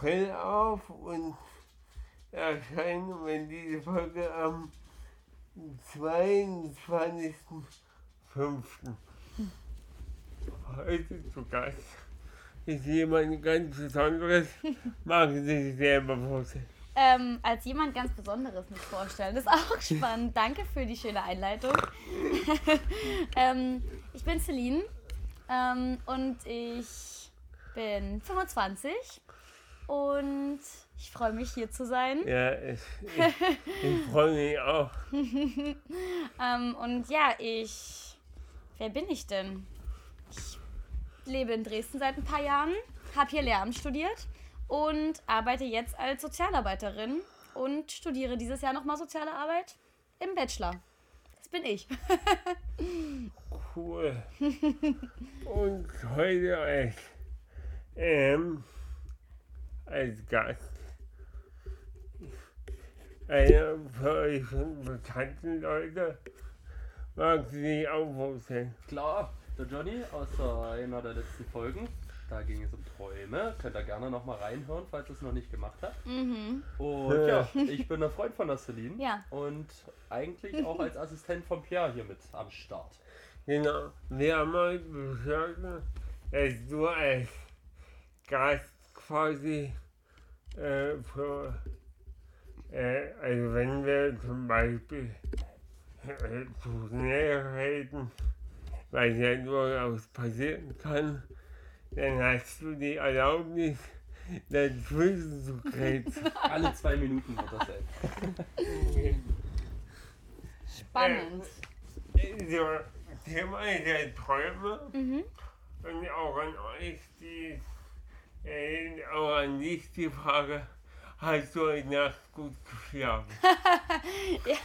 April auf und erscheinen, wenn diese Folge am 22.05. Heute zu Gast ist jemand ganz Besonderes. Mag sie sich selber vorstellen. ähm, als jemand ganz Besonderes mich vorstellen. Das ist auch spannend. Danke für die schöne Einleitung. ähm, ich bin Celine ähm, und ich bin 25 und ich freue mich hier zu sein. Ja, ich, ich, ich freue mich auch. Ähm, und ja, ich. Wer bin ich denn? Ich lebe in Dresden seit ein paar Jahren, habe hier Lehramt studiert und arbeite jetzt als Sozialarbeiterin und studiere dieses Jahr nochmal Soziale Arbeit im Bachelor. Das bin ich. Cool. Und heute als, ähm, als Gast einer für euch schon bekannten Leute. Mag sie sich auch vorstellen? Klar, der Johnny aus einer der letzten Folgen. Da ging es um Träume. Könnt ihr gerne nochmal reinhören, falls ihr es noch nicht gemacht habt. Mhm. Und ja, ich bin ein Freund von der Celine. Ja. Und eigentlich auch als Assistent von Pierre hier mit am Start. Genau. Wir haben heute beschlossen, dass du als Gast quasi äh, für, äh, also wenn wir zum Beispiel äh, zu schnell reden, was ja durchaus passieren kann, dann hast du die Erlaubnis, dazwischen zu grätschen. Alle zwei Minuten wird das sein. Spannend. So, Thema der Träume. Mhm. Und auch an euch, die, äh, an dich die Frage, hast du heute Nacht gut geschlafen? Ja,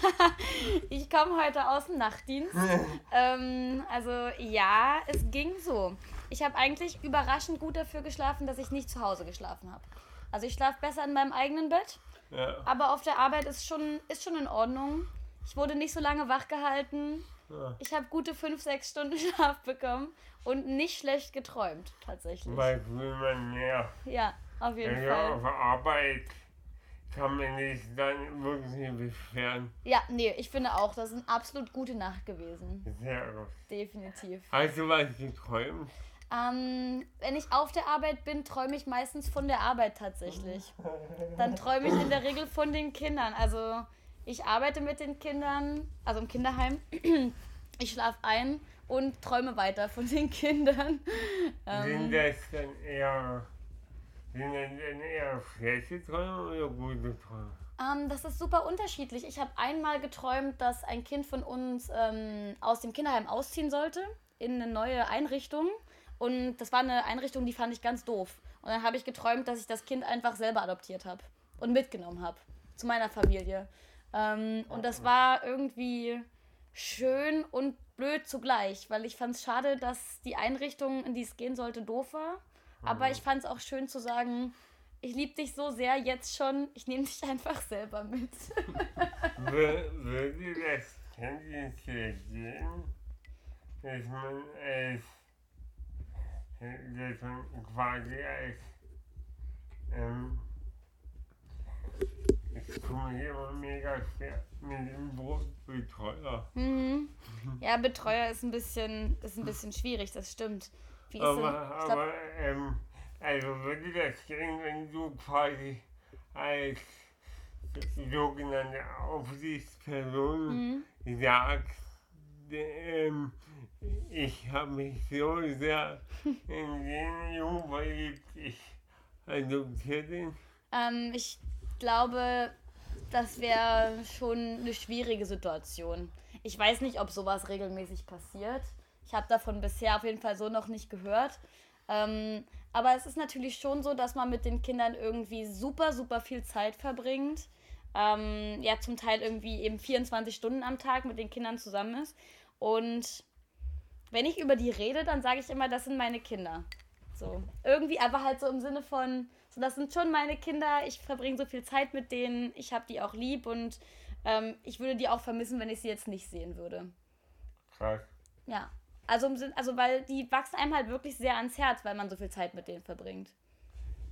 ich komme heute aus dem Nachtdienst. ähm, also ja, es ging so. Ich habe eigentlich überraschend gut dafür geschlafen, dass ich nicht zu Hause geschlafen habe. Also ich schlafe besser in meinem eigenen Bett, Ja, aber auf der Arbeit ist schon, ist schon in Ordnung. Ich wurde nicht so lange wach gehalten. Ja. Ich habe gute 5, 6 Stunden Schlaf bekommen und nicht schlecht geträumt, tatsächlich. weil will man mehr. Ja, auf jeden Also Fall. auf der Arbeit kann man sich dann wirklich beschweren. Ja, nee, ich finde auch, das ist eine absolut gute Nacht gewesen. Sehr gut. Definitiv. Hast du was geträumt? Ähm, wenn ich auf der Arbeit bin, träume ich meistens von der Arbeit tatsächlich. Dann träume ich in der Regel von den Kindern. Also ich arbeite mit den Kindern, also im Kinderheim. Ich schlafe ein und träume weiter von den Kindern. Sind Ähm, das dann eher, sind das dann eher schlechte Träume oder gute Träume? ähm, das ist super unterschiedlich. Ich habe einmal geträumt, dass ein Kind von uns ähm, aus dem Kinderheim ausziehen sollte in eine neue Einrichtung. Und das war eine Einrichtung, die fand ich ganz doof. Und dann habe ich geträumt, dass ich das Kind einfach selber adoptiert habe und mitgenommen habe zu meiner Familie. Ähm, und das war irgendwie schön und blöd zugleich, weil ich fand es schade, dass die Einrichtung, in die es gehen sollte, doof war. Aber ich fand es auch schön zu sagen, ich liebe dich so sehr jetzt schon, ich nehme dich einfach selber mit. Wür- Würde das tendenziell gehen, dass man als, dass man quasi als, ähm, ich komme hier immer mega schwer mit dem Brotbetreuer. Mhm. Ja, Betreuer ist ein bisschen, ist ein bisschen schwierig, das stimmt. Wie ist denn, Aber, ich glaub, aber ähm, also würde das gehen, wenn du quasi als sogenannte Aufsichtsperson mhm. sagst, ähm, ich habe mich so sehr in den Jungen verliebt, ich adoptiert ihn. Ähm, ich glaube, das wäre schon eine schwierige Situation. Ich weiß nicht, ob sowas regelmäßig passiert. Ich habe davon bisher auf jeden Fall so noch nicht gehört. Ähm, aber es ist natürlich schon so, dass man mit den Kindern irgendwie super, super viel Zeit verbringt. Ähm, ja, zum Teil irgendwie eben 24 Stunden am Tag mit den Kindern zusammen ist. Und wenn ich über die rede, dann sage ich immer, das sind meine Kinder. So. Irgendwie, aber halt so im Sinne von, so, das sind schon meine Kinder, ich verbringe so viel Zeit mit denen, ich habe die auch lieb und ähm, ich würde die auch vermissen, wenn ich sie jetzt nicht sehen würde. Krass. Ja. Also, also weil die wachsen einem halt wirklich sehr ans Herz, weil man so viel Zeit mit denen verbringt.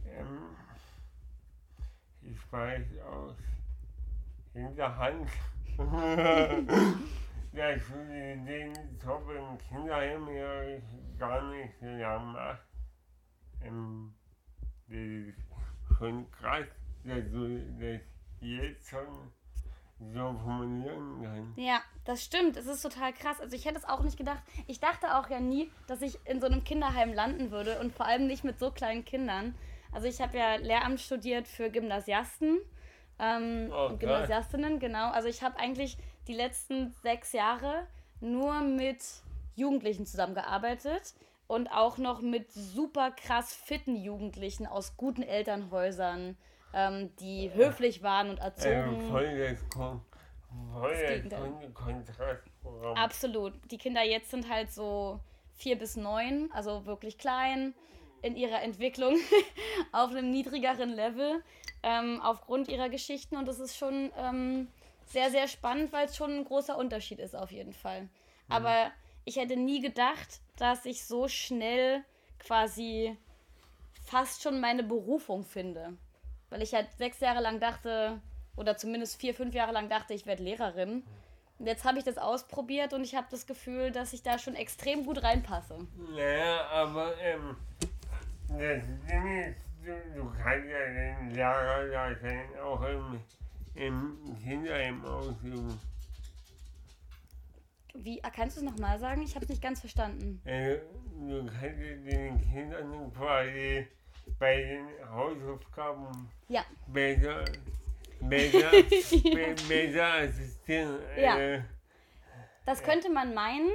Ähm, ich weiß aus Hinterhand, dass du den Job im Kinderheim ja gar nicht so lang machst. Ähm, schon krass, dass du das jetzt schon so formulieren kannst. Ja, das stimmt. Es ist total krass. Also ich hätte es auch nicht gedacht. Ich dachte auch ja nie, dass ich in so einem Kinderheim landen würde und vor allem nicht mit so kleinen Kindern. Also ich habe ja Lehramt studiert für Gymnasiasten ähm, Oh, und. Gymnasiastinnen, genau. Also ich habe eigentlich die letzten sechs Jahre nur mit Jugendlichen zusammengearbeitet und auch noch mit super krass fitten Jugendlichen aus guten Elternhäusern, ähm, die höflich waren und erzogen. Ähm, voll das, voll Das das Gegenteil. Kon Kontrastprogramm. Absolut. Die Kinder jetzt sind halt so vier bis neun, also wirklich klein in ihrer Entwicklung auf einem niedrigeren Level ähm, aufgrund ihrer Geschichten und das ist schon ähm, sehr, sehr spannend, weil es schon ein großer Unterschied ist auf jeden Fall. Aber ich hätte nie gedacht, dass ich so schnell quasi fast schon meine Berufung finde. Weil ich halt sechs Jahre lang dachte, oder zumindest vier, fünf Jahre lang dachte, ich werde Lehrerin. Und jetzt habe ich das ausprobiert und ich habe das Gefühl, dass ich da schon extrem gut reinpasse. Naja, aber ähm, das Ding ist, du, du kannst ja den Lehrer auch im, im Kinderheim ausüben. Wie, kannst du es nochmal sagen? Ich habe es nicht ganz verstanden. Äh, du kannst den Kindern quasi bei den Hausaufgaben Ja, besser, besser, be besser assistieren. Ja. Äh, das könnte man meinen,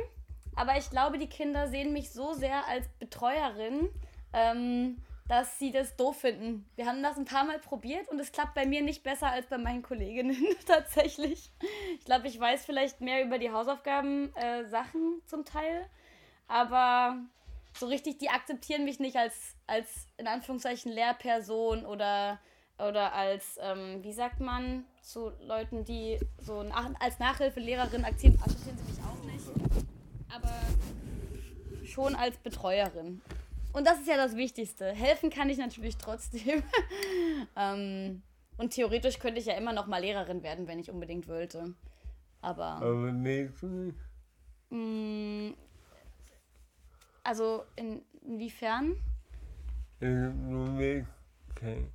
aber ich glaube, die Kinder sehen mich so sehr als Betreuerin, ähm, dass sie das doof finden. Wir haben das ein paar Mal probiert und es klappt bei mir nicht besser als bei meinen Kolleginnen tatsächlich. Ich glaube, ich weiß vielleicht mehr über die Hausaufgaben äh, zum Teil, aber so richtig, die akzeptieren mich nicht als, als in Anführungszeichen Lehrperson oder, oder als, ähm, wie sagt man, zu Leuten, die so nach, als Nachhilfelehrerin akzeptieren, akzeptieren sie mich auch nicht, aber schon als Betreuerin. Und das ist ja das Wichtigste. Helfen kann ich natürlich trotzdem. ähm, und theoretisch könnte ich ja immer noch mal Lehrerin werden, wenn ich unbedingt wollte. Aber. aber nicht? mh, also in, inwiefern? Du willst kein.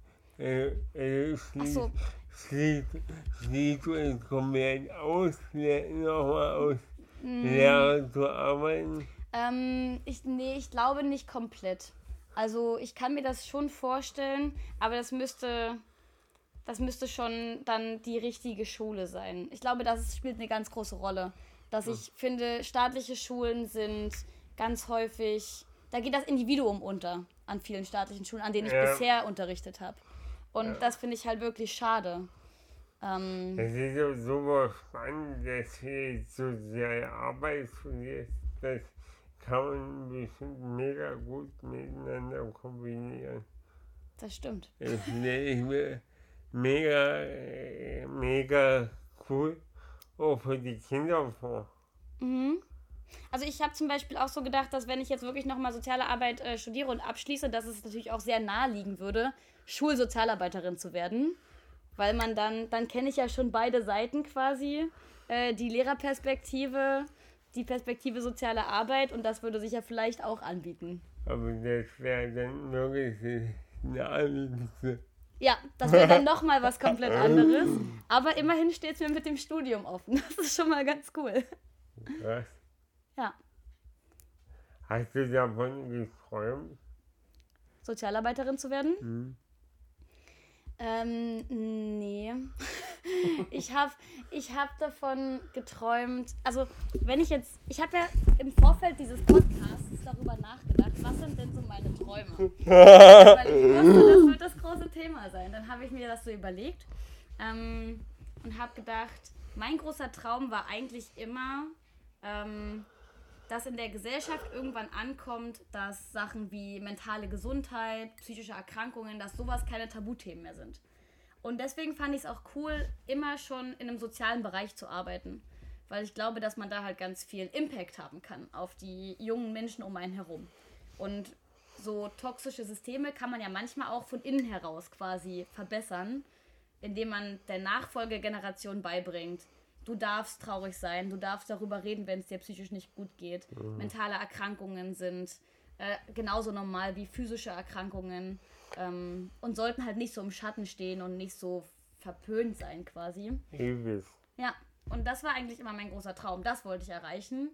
Ach so. schließt, schließt du es komplett aus, nochmal aus Lehrer zu arbeiten? Ähm, ich, nee, ich glaube nicht komplett. Also ich kann mir das schon vorstellen, aber das müsste, das müsste schon dann die richtige Schule sein. Ich glaube, das spielt eine ganz große Rolle. Dass ich finde, staatliche Schulen sind ganz häufig, da geht das Individuum unter an vielen staatlichen Schulen, an denen ich Ja. bisher unterrichtet habe. Und das finde ich halt wirklich schade. Ähm, Es ist so spannend, dass du soziale Arbeit studierst. Das kann man bestimmt mega gut miteinander kombinieren. das stimmt. Das stelle ich mir mega, mega cool auch für die Kinder vor. Mhm. Also ich habe zum Beispiel auch so gedacht, dass wenn ich jetzt wirklich nochmal soziale Arbeit äh, studiere und abschließe, dass es natürlich auch sehr naheliegen würde, Schulsozialarbeiterin zu werden. Weil man dann, dann kenne ich ja schon beide Seiten quasi. Äh, die Lehrerperspektive, die Perspektive soziale Arbeit und das würde sich ja vielleicht auch anbieten. Aber das wäre dann wirklich das Naheliegendste. Ja, das wäre dann nochmal was komplett anderes. Aber immerhin steht es mir mit dem Studium offen. Das ist schon mal ganz cool. Krass. Ja. Hast du davon geträumt? Sozialarbeiterin zu werden? Hm? Ähm, nee. ich habe ich hab davon geträumt, also wenn ich jetzt, ich habe ja im Vorfeld dieses Podcasts darüber nachgedacht, was sind denn so meine Träume? Weil ich wusste, das wird das große Thema sein. Dann habe ich mir das so überlegt ähm, und habe gedacht, mein großer Traum war eigentlich immer, ähm, dass in der Gesellschaft irgendwann ankommt, dass Sachen wie mentale Gesundheit, psychische Erkrankungen, dass sowas keine Tabuthemen mehr sind. Und deswegen fand ich es auch cool, immer schon in einem sozialen Bereich zu arbeiten. Weil ich glaube, dass man da halt ganz viel Impact haben kann auf die jungen Menschen um einen herum. Und so toxische Systeme kann man ja manchmal auch von innen heraus quasi verbessern, indem man der Nachfolgegeneration beibringt, du darfst traurig sein, du darfst darüber reden, wenn es dir psychisch nicht gut geht. Mhm. Mentale Erkrankungen sind äh, genauso normal wie physische Erkrankungen ähm, und sollten halt nicht so im Schatten stehen und nicht so verpönt sein quasi. Übelst. Ja, und das war eigentlich immer mein großer Traum. Das wollte ich erreichen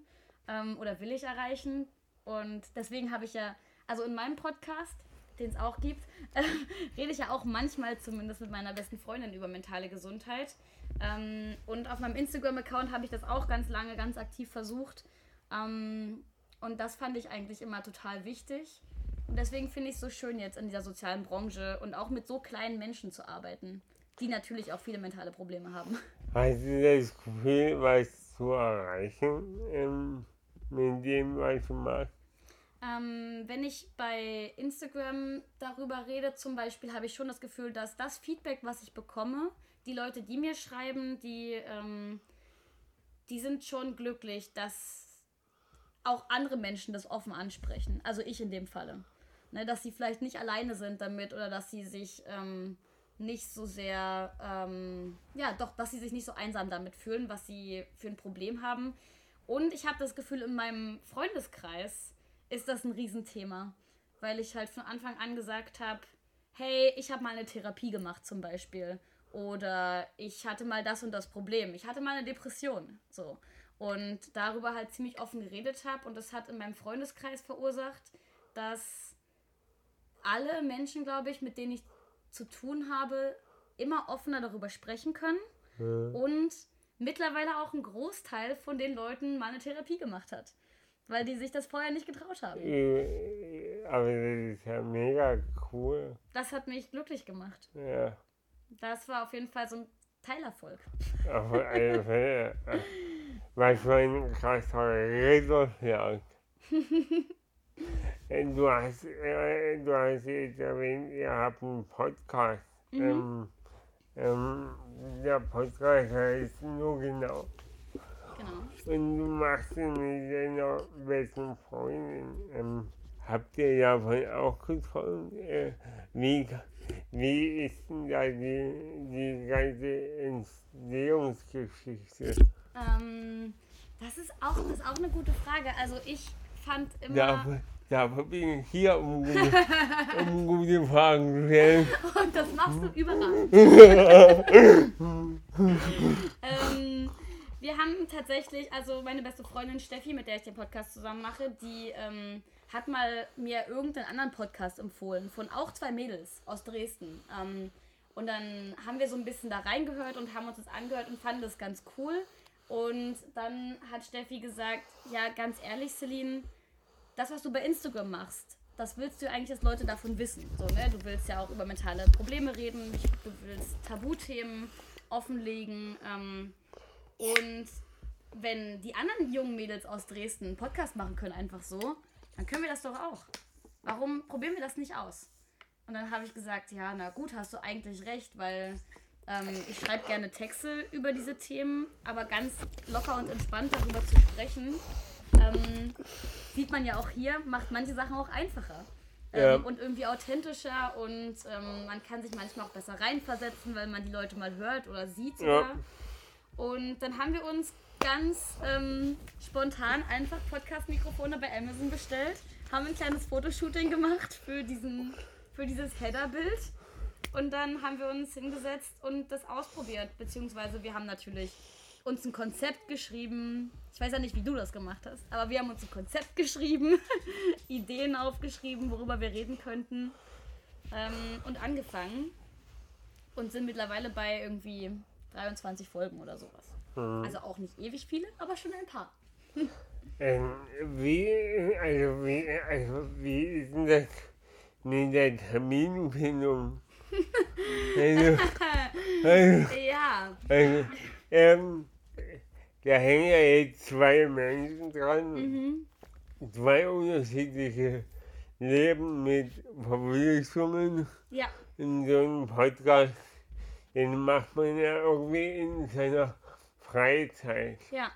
ähm, oder will ich erreichen. Und deswegen habe ich ja, also in meinem Podcast, den es auch gibt, äh, rede ich ja auch manchmal zumindest mit meiner besten Freundin über mentale Gesundheit. Ähm, und auf meinem Instagram-Account habe ich das auch ganz lange, ganz aktiv versucht. Ähm, und das fand ich eigentlich immer total wichtig. Und deswegen finde ich es so schön, jetzt in dieser sozialen Branche und auch mit so kleinen Menschen zu arbeiten, die natürlich auch viele mentale Probleme haben. Hast du das Gefühl, was zu erreichen ähm, mit dem, was du machst? Ähm, wenn ich bei Instagram darüber rede, zum Beispiel, habe ich schon das Gefühl, dass das Feedback, was ich bekomme, die Leute, die mir schreiben, die, ähm, die sind schon glücklich, dass auch andere Menschen das offen ansprechen. Also ich in dem Falle. Ne, dass sie vielleicht nicht alleine sind damit oder dass sie sich ähm, nicht so sehr, ähm, ja, doch, dass sie sich nicht so einsam damit fühlen, was sie für ein Problem haben. Und ich habe das Gefühl, in meinem Freundeskreis ist das ein Riesenthema, weil ich halt von Anfang an gesagt habe, hey, ich habe mal eine Therapie gemacht zum Beispiel. Oder ich hatte mal das und das Problem. Ich hatte mal eine Depression. So. Und darüber halt ziemlich offen geredet habe. Und das hat in meinem Freundeskreis verursacht, dass alle Menschen, glaube ich, mit denen ich zu tun habe, immer offener darüber sprechen können. Ja. Und mittlerweile auch ein Großteil von den Leuten mal eine Therapie gemacht hat. Weil die sich das vorher nicht getraut haben. Aber das ist ja mega cool. Das hat mich glücklich gemacht. Ja. Das war auf jeden Fall so ein Teilerfolg. Auf jeden Fall. Für ein krasser Resultat. du hast, äh, du hast jetzt erwähnt, ihr habt einen Podcast. Mhm. Ähm, ähm, der Podcast heißt nur genau. Und du machst ihn mit deiner besten Freundin. Ähm, habt ihr davon auch getroffen? Äh, wie wie ist denn da die, die ganze Entstehungsgeschichte? Ähm, das, ist auch, das ist auch eine gute Frage. Also ich fand immer... Dafür, dafür bin ich hier, um, um gute Fragen zu stellen. Und das machst du überall. ähm, wir haben tatsächlich, also meine beste Freundin Steffi, mit der ich den Podcast zusammen mache, die... Ähm, hat mal mir irgendeinen anderen Podcast empfohlen von auch zwei Mädels aus Dresden. Ähm, und dann haben wir so ein bisschen da reingehört und haben uns das angehört und fanden das ganz cool. Und dann hat Steffi gesagt, ja, ganz ehrlich, Celine, das, was du bei Instagram machst, das willst du eigentlich, dass Leute davon wissen. So, ne? Du willst ja auch über mentale Probleme reden, du willst Tabuthemen offenlegen. Ähm, und wenn die anderen jungen Mädels aus Dresden einen Podcast machen können, einfach so, dann können wir das doch auch. Warum probieren wir das nicht aus? Und dann habe ich gesagt, ja, na gut, hast du eigentlich recht, weil ähm, ich schreibe gerne Texte über diese Themen, aber ganz locker und entspannt darüber zu sprechen, ähm, sieht man ja auch hier, macht manche Sachen auch einfacher. Ähm, ja. Und irgendwie authentischer und ähm, man kann sich manchmal auch besser reinversetzen, weil man die Leute mal hört oder sieht sogar. Ja. Und dann haben wir uns ganz ähm, spontan einfach Podcast-Mikrofone bei Amazon bestellt, haben ein kleines Fotoshooting gemacht für, diesen, für dieses Header-Bild und dann haben wir uns hingesetzt und das ausprobiert, beziehungsweise wir haben natürlich uns ein Konzept geschrieben. Ich weiß ja nicht, wie du das gemacht hast, aber wir haben uns ein Konzept geschrieben, Ideen aufgeschrieben, worüber wir reden könnten ähm, und angefangen und sind mittlerweile bei irgendwie 23 Folgen oder sowas. Mhm. Also auch nicht ewig viele, aber schon ein paar. Ähm, wie, also wie, also wie ist denn das mit der Terminfindung? also, also, Ja, also, ähm, da hängen ja jetzt zwei Menschen dran, mhm. zwei unterschiedliche Leben mit Verpflichtungen ja, in so einem Podcast. Den macht man ja irgendwie in seiner Freizeit. ja.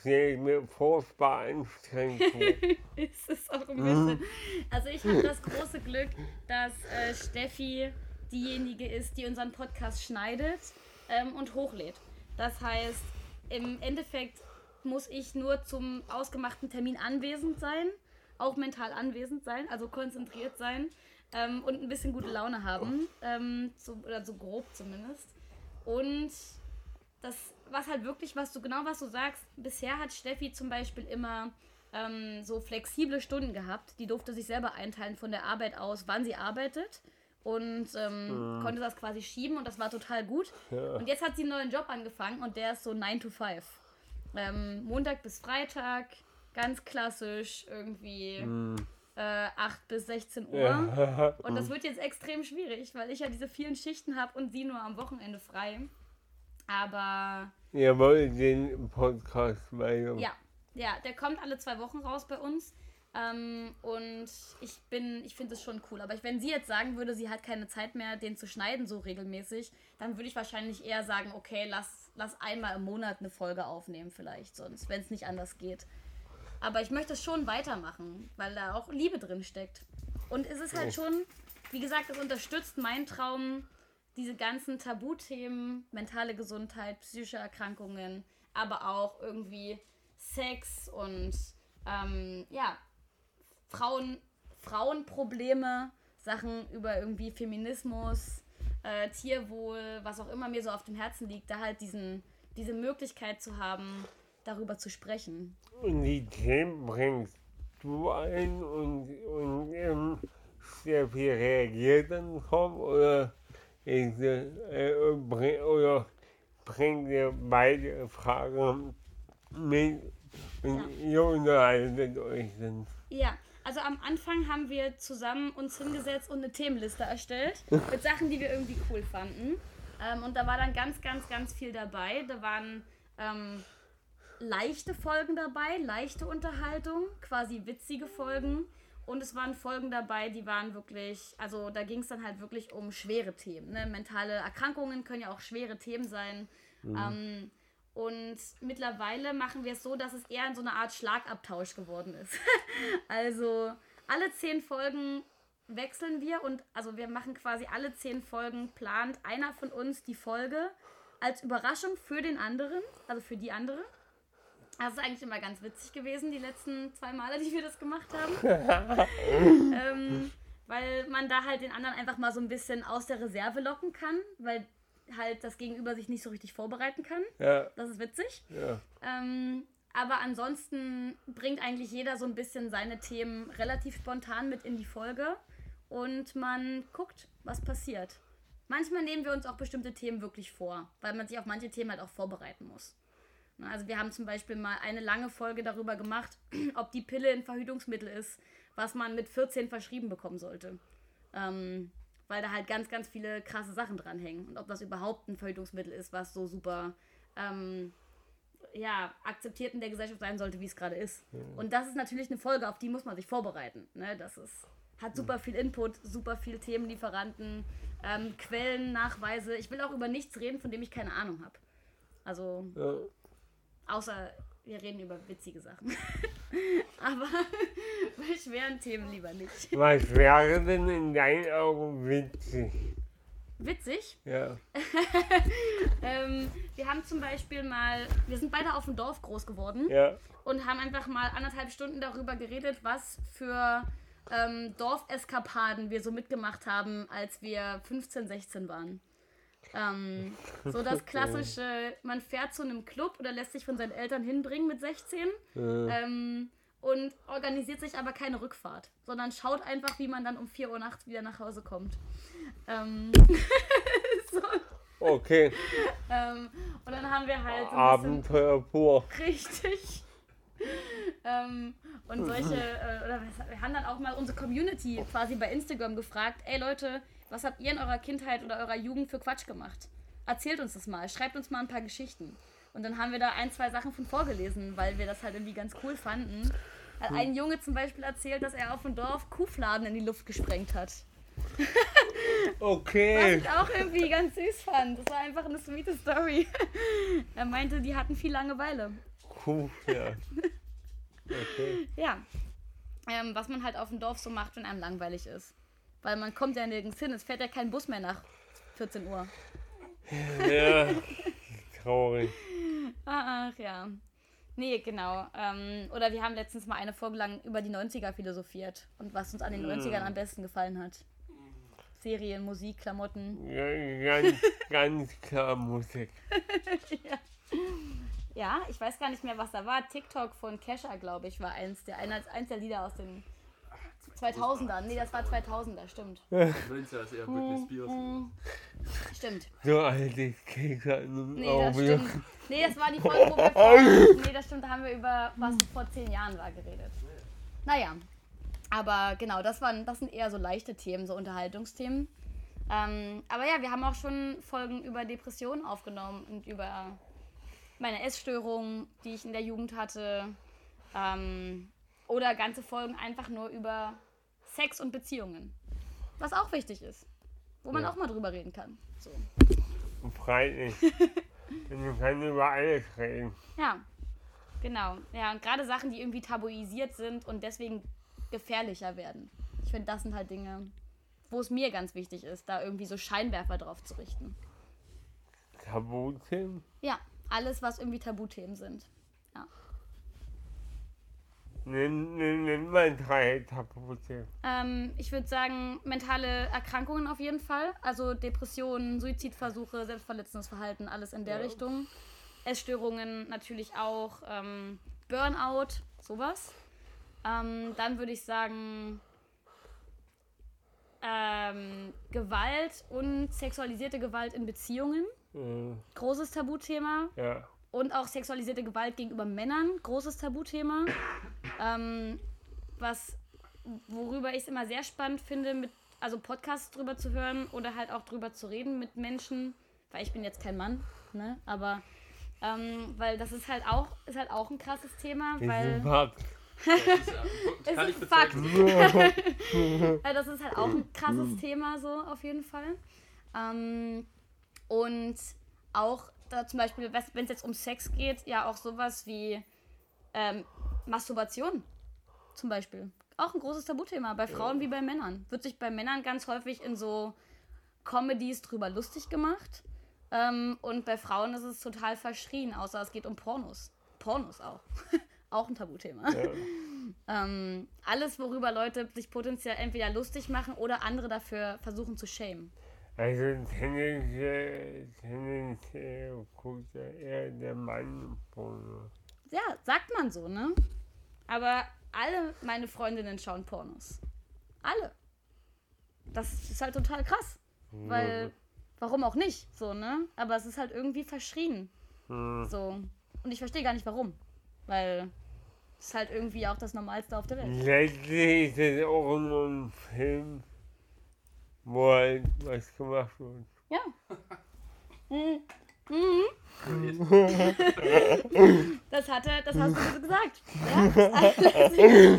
Stelle ich mir furchtbar anstrengend ist es auch ein bisschen. Also ich habe das große Glück, dass äh, Steffi diejenige ist, die unseren Podcast schneidet ähm, und hochlädt. Das heißt, im Endeffekt muss ich nur zum ausgemachten Termin anwesend sein, auch mental anwesend sein, also konzentriert sein ähm, und ein bisschen gute Laune haben, ähm, so, oder so grob zumindest. Und das, was halt wirklich, was du genau was du sagst, bisher hat Steffi zum Beispiel immer ähm, so flexible Stunden gehabt. Die durfte sich selber einteilen von der Arbeit aus, wann sie arbeitet. Und ähm, konnte das quasi schieben und das war total gut. Ja. Und jetzt hat sie einen neuen Job angefangen und der ist so 9 to 5. Ähm, Montag bis Freitag, ganz klassisch, irgendwie äh, 8 bis 16 Uhr. Ja. Und das wird jetzt extrem schwierig, weil ich ja diese vielen Schichten habe und sie nur am Wochenende frei. Aber Ihr wollt den Podcast weiter. ja, ja, der kommt alle zwei Wochen raus bei uns. Ähm, und ich bin, ich finde es schon cool. Aber ich, wenn sie jetzt sagen würde, sie hat keine Zeit mehr, den zu schneiden so regelmäßig, dann würde ich wahrscheinlich eher sagen, okay, lass, lass einmal im Monat eine Folge aufnehmen vielleicht, sonst, wenn es nicht anders geht. Aber ich möchte es schon weitermachen, weil da auch Liebe drin steckt. Und es ist halt schon, wie gesagt, es unterstützt meinen Traum, diese ganzen Tabuthemen, mentale Gesundheit, psychische Erkrankungen, aber auch irgendwie Sex und ähm, ja, Frauen, Frauenprobleme, Sachen über irgendwie Feminismus, äh, Tierwohl, was auch immer mir so auf dem Herzen liegt, da halt diesen, diese Möglichkeit zu haben, darüber zu sprechen. Und die Themen bringst du ein und, und ähm, Steffi reagiert dann drauf oder, ist, äh, oder bringt ihr beide Fragen mit und ihr unterhaltet euch dann. Ja, also am Anfang haben wir zusammen uns hingesetzt und eine Themenliste erstellt mit Sachen, die wir irgendwie cool fanden. Ähm, und da war dann ganz, ganz, ganz viel dabei. Da waren ähm, leichte Folgen dabei, leichte Unterhaltung, quasi witzige Folgen. Und es waren Folgen dabei, die waren wirklich, also da ging es dann halt wirklich um schwere Themen. Ne? Mentale Erkrankungen können ja auch schwere Themen sein. Ähm, und mittlerweile machen wir es so, dass es eher in so eine Art Schlagabtausch geworden ist. also alle zehn Folgen wechseln wir und also wir machen quasi alle zehn Folgen, plant einer von uns die Folge als Überraschung für den anderen, also für die andere. Das ist eigentlich immer ganz witzig gewesen, die letzten zwei Male, die wir das gemacht haben. ähm, weil man da halt den anderen einfach mal so ein bisschen aus der Reserve locken kann, weil halt das Gegenüber sich nicht so richtig vorbereiten kann. Ja, Das ist witzig. ja. Ähm, aber ansonsten bringt eigentlich jeder so ein bisschen seine Themen relativ spontan mit in die Folge und man guckt, was passiert. Manchmal nehmen wir uns auch bestimmte Themen wirklich vor, weil man sich auf manche Themen halt auch vorbereiten muss. Na, Also wir haben zum Beispiel mal eine lange Folge darüber gemacht, ob die Pille ein Verhütungsmittel ist, was man mit 14 verschrieben bekommen sollte. Ähm, weil da halt ganz, ganz viele krasse Sachen dranhängen. Und ob das überhaupt ein Verhütungsmittel ist, was so super ähm, ja, akzeptiert in der Gesellschaft sein sollte, wie es gerade ist. Und das ist natürlich eine Folge, auf die muss man sich vorbereiten. Ne? Das ist, hat super viel Input, super viel Themenlieferanten, ähm, Quellen, Nachweise. Ich will auch über nichts reden, von dem ich keine Ahnung habe. Also, ja. Außer wir reden über witzige Sachen. Aber bei schweren Themen lieber nicht. Was wäre denn in deinen Augen witzig? Witzig. Ja. Ähm, wir haben zum Beispiel mal, wir sind beide auf dem Dorf groß geworden. Ja. und haben einfach mal anderthalb Stunden darüber geredet, was für ähm, Dorfeskapaden wir so mitgemacht haben, als wir 15, 16 waren. Ähm, so das klassische, man fährt zu einem Club oder lässt sich von seinen Eltern hinbringen mit 16 Äh, ähm, und organisiert sich aber keine Rückfahrt, sondern schaut einfach, wie man dann um 4 Uhr nachts wieder nach Hause kommt. Ähm, so, okay, ähm, und dann haben wir halt so Abenteuer pur. Richtig. ähm, und solche, äh, oder wir haben dann auch mal unsere Community quasi bei Instagram gefragt, ey Leute, was habt ihr in eurer Kindheit oder eurer Jugend für Quatsch gemacht? Erzählt uns das mal, schreibt uns mal ein paar Geschichten. Und dann haben wir da ein, zwei Sachen von vorgelesen, weil wir das halt irgendwie ganz cool fanden. Hat ein Junge zum Beispiel erzählt, dass er auf dem Dorf Kuhfladen in die Luft gesprengt hat. Was Okay. ich auch irgendwie ganz süß fand. Das war einfach eine sweete Story. er meinte, die hatten viel Langeweile. Cool, ja. Okay. Ja. Ähm, was man halt auf dem Dorf so macht, wenn einem langweilig ist. Weil man kommt ja nirgends hin. Es fährt ja kein Bus mehr nach 14 Uhr. Ja, traurig. Ach ja. Nee, genau. Ähm, oder wir haben letztens mal eine Folge lang über die 90er philosophiert und was uns an den 90ern am besten gefallen hat. Serien, Musik, Klamotten. Ja, ganz, ganz klar Musik. Ja, ich weiß gar nicht mehr, was da war. TikTok von Kesha, glaube ich, war eins der, eins der Lieder aus den 2000ern. Nee, das war 2000er, stimmt. 90er ist eher Britney Spears. Stimmt. So altes Käse im Nee, das stimmt. Nee, das war die Folge, wo wir vor, Nee, das stimmt, da haben wir über was vor zehn Jahren war geredet. Naja. Aber genau, das waren, das sind eher so leichte Themen, so Unterhaltungsthemen. Ähm, aber ja, wir haben auch schon Folgen über Depressionen aufgenommen und über meine Essstörungen, die ich in der Jugend hatte. Ähm, oder ganze Folgen einfach nur über Sex und Beziehungen. Was auch wichtig ist. Wo man Ja. auch mal drüber reden kann. So. Freilich. Man kann über alles reden. Ja, genau. Ja, und gerade Sachen, die irgendwie tabuisiert sind und deswegen gefährlicher werden. Ich finde, das sind halt Dinge, wo es mir ganz wichtig ist, da irgendwie so Scheinwerfer drauf zu richten. Tabuthemen? Ja, alles, was irgendwie Tabuthemen sind. Drei Tabuthemen. Ähm, ich würde sagen, mentale Erkrankungen auf jeden Fall. Also Depressionen, Suizidversuche, selbstverletzendes Verhalten, alles in der Ja. Richtung. Essstörungen natürlich auch. Ähm, Burnout, sowas. Ähm, dann würde ich sagen, ähm, Gewalt und sexualisierte Gewalt in Beziehungen. Äh, Großes Tabuthema. ja. Und auch sexualisierte Gewalt gegenüber Männern, großes Tabuthema. ähm, was, worüber ich es immer sehr spannend finde, mit, also Podcasts drüber zu hören oder halt auch drüber zu reden mit Menschen, weil ich bin jetzt kein Mann, ne? Aber ähm, weil das ist halt auch, ist halt auch ein krasses Thema, Ist weil ein Fakt. Das ist, kann ist ich ein Fakt. das ist halt auch ein krasses Thema, so auf jeden Fall. Ähm, und auch da zum Beispiel, wenn es jetzt um Sex geht, ja auch sowas wie ähm, Masturbation zum Beispiel. Auch ein großes Tabuthema, bei Frauen wie bei Männern. Wird sich bei Männern ganz häufig in so Comedies drüber lustig gemacht. Ähm, und bei Frauen ist es total verschrien, außer es geht um Pornos. Pornos auch. auch ein Tabuthema. Ja. Ähm, alles, worüber Leute sich potenziell entweder lustig machen oder andere dafür versuchen zu schämen. Also tendenziell, tendenziell guckt ja eher der Mann Porno. Ja, sagt man so, ne? Aber alle meine Freundinnen schauen Pornos. Alle. Das ist halt total krass. Weil, warum auch nicht, so, ne? Aber es ist halt irgendwie verschrien. Hm. So. Und ich verstehe gar nicht warum. Weil es ist halt irgendwie auch das Normalste auf der Welt. Letztlich ist es auch nur ein Film, wo halt was gemacht wird. Ja. Mhm. Mhm. Das hat er, das hast du so gesagt. Ja,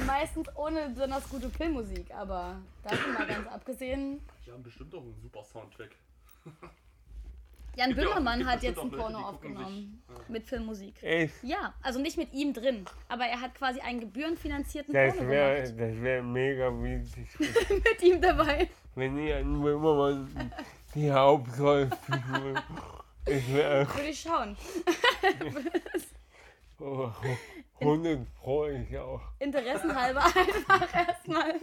Meistens ohne besonders gute Filmmusik, aber davon mal ganz abgesehen. Die haben bestimmt auch einen super Soundtrack. Jan Gibt auch- Böhmermann hat jetzt ein Porno aufgenommen. sich- ja. Mit Filmmusik. Echt, Ja, also nicht mit ihm drin, aber er hat quasi einen gebührenfinanzierten das Porno wäre gemacht. das wär mega witzig, mit ihm dabei. wenn ihr an Böhmermann die Hauptrollfigur. Ich wäre Würde ich schauen. oh, 100 Pro ich auch. Interessenhalber einfach erstmal.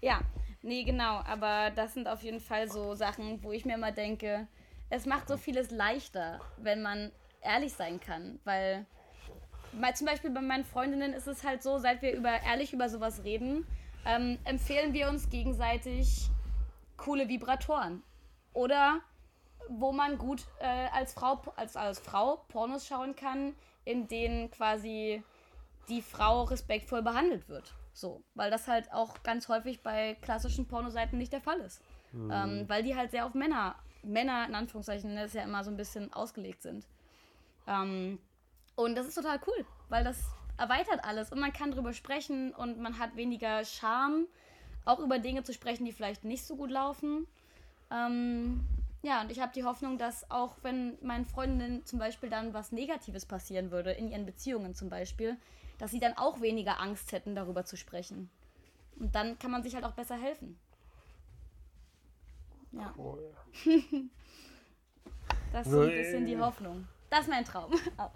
Ja, Nee, genau, aber das sind auf jeden Fall so Sachen, wo ich mir immer denke, es macht so vieles leichter, wenn man ehrlich sein kann, weil zum Beispiel bei meinen Freundinnen ist es halt so, seit wir über ehrlich über sowas reden, ähm, empfehlen wir uns gegenseitig coole Vibratoren. Oder wo man gut äh, als Frau als als Frau Pornos schauen kann, in denen quasi die Frau respektvoll behandelt wird. So, weil das halt auch ganz häufig bei klassischen Pornoseiten nicht der Fall ist. Ähm, weil die halt sehr auf Männer, Männer in Anführungszeichen, das ja immer so ein bisschen ausgelegt sind. Ähm, und das ist total cool, weil das erweitert alles und man kann drüber sprechen und man hat weniger Scham, auch über Dinge zu sprechen, die vielleicht nicht so gut laufen. Ähm, ja, und ich habe die Hoffnung, dass auch wenn meinen Freundinnen zum Beispiel dann was Negatives passieren würde, in ihren Beziehungen zum Beispiel, dass sie dann auch weniger Angst hätten, darüber zu sprechen. Und dann kann man sich halt auch besser helfen. Ja, Oh, das ist so ein bisschen die Hoffnung. Das ist mein Traum auch.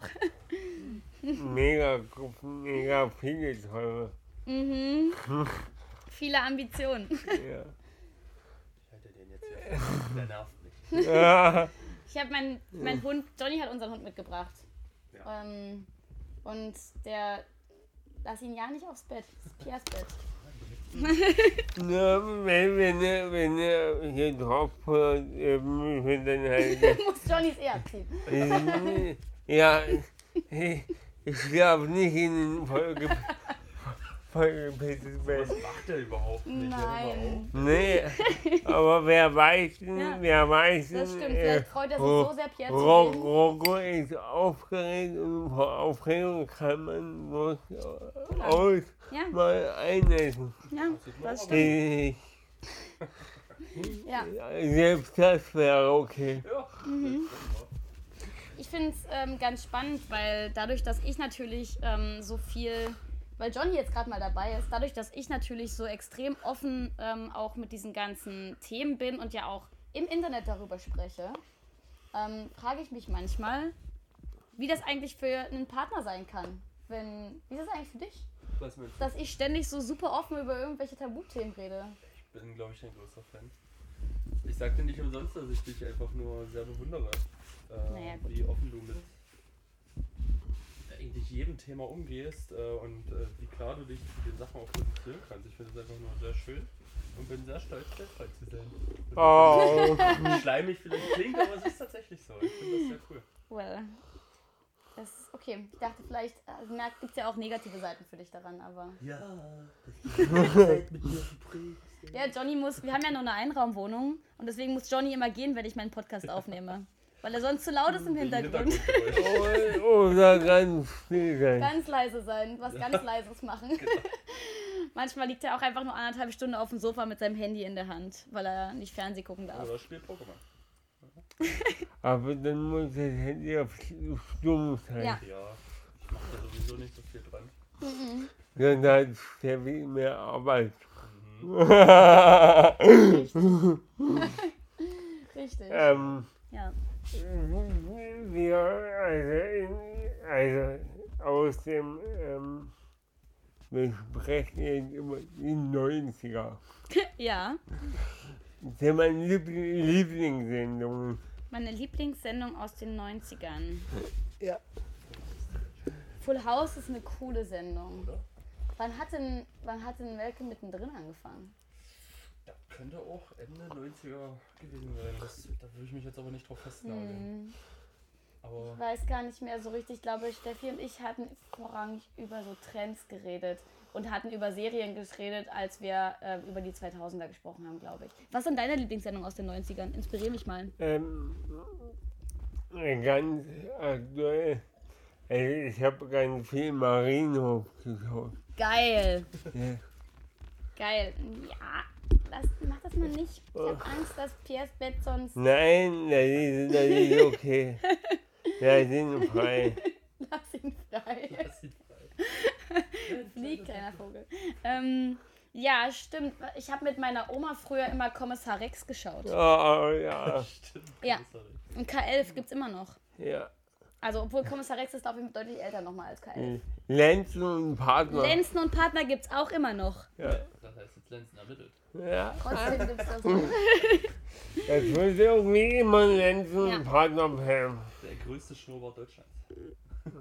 mega, mega viele Träume. Mhm. Viele Ambitionen. Ja. Ich halte den jetzt hier. Der nervt mich. Ja. Ich habe meinen mein Hund, Johnny hat unseren Hund mitgebracht. Ja. Ähm, und der, lass ihn ja nicht aufs Bett. Das ist Pias Bett. Ja, wenn, wenn, er- wenn er hier drauf hört, äh, wir dann halt. Muss Johnnys eh abziehen. äh, ja, ich, ich schlafe nicht in den Folge. Bett. Was macht der überhaupt nicht? Nein. Nee, aber wer weiß, Ja, wer weiß. Das stimmt. äh, Vielleicht freut er sich so sehr, Pierre zu Ro- sehen. Rocco ist aufgeregt und vor Aufregung kann man bloß aus Ja, mal einlassen. ja, das stimmt. Ich, Ja. selbst das wäre okay. Ja. Mhm. Ich finde es ähm, ganz spannend, weil dadurch, dass ich natürlich ähm, so viel, weil Johnny jetzt gerade mal dabei ist, dadurch, dass ich natürlich so extrem offen ähm, auch mit diesen ganzen Themen bin und ja auch im Internet darüber spreche, ähm, frage ich mich manchmal, wie das eigentlich für einen Partner sein kann. Wenn, wie ist das eigentlich für dich? Was meinst du? Dass ich ständig so super offen über irgendwelche Tabuthemen rede. Ich bin, glaube ich, ein großer Fan. Ich sagte nicht umsonst, dass ich dich einfach nur sehr bewundere. Äh, Naja, wie offen du mit eigentlich jedem Thema umgehst äh, und äh, wie klar du dich zu den Sachen auch positionieren kannst. Ich finde es einfach nur sehr schön und bin sehr stolz, Stadtfrei zu sein. Oh, Wie schleimig vielleicht klingt, aber es ist tatsächlich so. Ich finde das sehr cool. Well. Das ist okay. Ich dachte vielleicht, also, gibt es ja auch negative Seiten für dich daran, aber. Ja, dass die Zeit mit geprägt ist. Ja, Johnny muss, wir haben ja nur eine Einraumwohnung und deswegen muss Johnny immer gehen, wenn ich meinen Podcast aufnehme. Weil er sonst zu laut ist im Wegen Hintergrund. Hintergrundgeräusch. oder ganz still sein. Ganz leise sein, was ganz Leises machen. Manchmal liegt er auch einfach nur anderthalb Stunden auf dem Sofa mit seinem Handy in der Hand, weil er nicht Fernsehen gucken darf. Oder spielt Pokémon. Aber dann muss das Handy auf stumm sein. Ja. Ja, ich mache da sowieso nicht so viel dran. Dann hat der viel mehr Arbeit. Richtig. ähm, Ja. Wir, also, in, also aus dem, ähm, wir sprechen jetzt über die 90er. ja. Das sind meine Liebl Lieblingssendungen. Meine Lieblingssendung aus den 90ern. Ja. Full House ist eine coole Sendung. Wann hat denn, wann hat denn Welke mittendrin angefangen? Ja, könnte auch Ende 90er gewesen sein. Das, da würde ich mich jetzt aber nicht drauf festnageln. Hm, Aber ich weiß gar nicht mehr so richtig. Ich glaube, Steffi und ich hatten vorrangig über so Trends geredet und hatten über Serien geredet, als wir äh, über die 2000er gesprochen haben, glaube ich. Was sind deine Lieblingssendungen aus den 90ern? Inspirier mich mal. Ähm, ganz aktuell. Also ich habe ganz viel Marienhof geschaut. Geil. Ja. Geil. Ja, lass, mach das mal nicht. Ich habe Angst, dass Piers Bett sonst. Nein, ist, das ist okay. Wir sind frei. Lass ihn frei. das sieht frei. Fliegt, kleiner Vogel. Ähm, ja, stimmt. Ich habe mit meiner Oma früher immer Kommissar Rex geschaut. Oh, ja. Stimmt. Ja. Und K11 gibt's immer noch. Ja. Also, obwohl Kommissar Rex ist, glaube ich, deutlich älter nochmal als K11. Lenzen und Partner. Lenzen und Partner gibt's auch immer noch. Ja. Das heißt jetzt Lenzen ermittelt. ja. Trotzdem gibt's das. Das wird irgendwie immer Lenzen Ja. und Partner bleiben. Der größte Schnurrbart Deutschlands.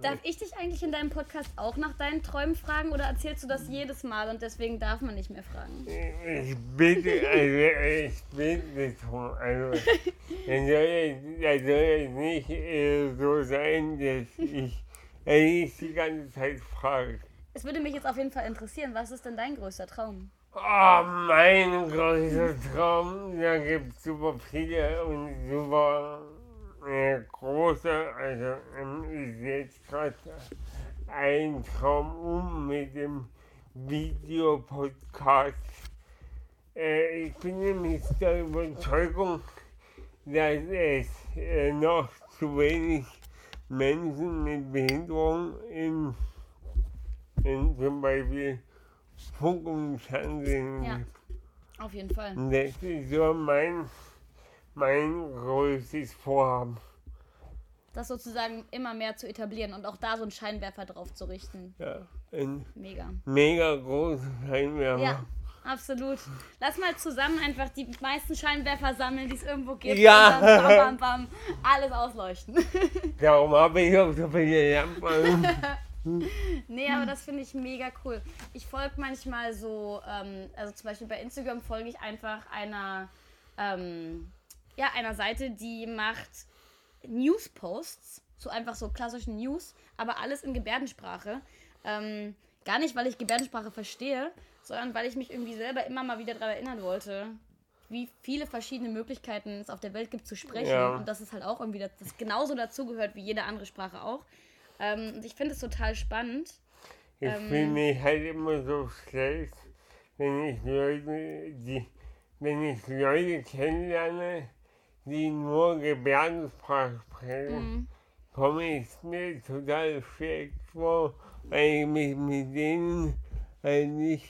Darf ich dich eigentlich in deinem Podcast auch nach deinen Träumen fragen oder erzählst du das jedes Mal und deswegen darf man nicht mehr fragen? Ich bitte, also ich bitte drum, also das soll, jetzt- soll jetzt nicht äh, so sein, dass ich eigentlich die ganze Zeit frage. Es würde mich jetzt auf jeden Fall interessieren, was ist denn dein größter Traum? Oh, mein größter Traum, da gibt es super viele und super äh, große. Also ähm, ich setze gerade einen Traum um mit dem Videopodcast. Äh, ich bin nämlich der Überzeugung, dass es äh, noch zu wenig Menschen mit Behinderung in, in zum Beispiel Funk und Fernsehen Ja. Auf jeden Fall. Das ist so mein, mein größtes Vorhaben. Das sozusagen immer mehr zu etablieren und auch da so einen Scheinwerfer drauf zu richten. Ja, ein Mega. mega großes Scheinwerfer. Ja, absolut. Lass mal zusammen einfach die meisten Scheinwerfer sammeln, die es irgendwo gibt. Ja. Und dann bam, bam, bam, alles ausleuchten. Darum habe ich auch so viele Lampen. Nee, aber das finde ich mega cool. Ich folge manchmal so, ähm, also zum Beispiel bei Instagram folge ich einfach einer, ähm, ja, einer Seite, die macht News-Posts, so einfach so klassischen News, aber alles in Gebärdensprache. Ähm, gar nicht, weil ich Gebärdensprache verstehe, sondern weil ich mich irgendwie selber immer mal wieder daran erinnern wollte, wie viele verschiedene Möglichkeiten es auf der Welt gibt zu sprechen. Ja. Und dass es halt auch irgendwie das, das genauso dazugehört wie jede andere Sprache auch. Ähm, und ich finde es total spannend. Ich Ähm. fühle mich halt immer so schlecht, wenn ich Leute, die, wenn ich Leute kennenlerne, die nur Gebärdensprache sprechen, Mhm. komme ich mir total schlecht vor, weil ich mich mit denen halt nicht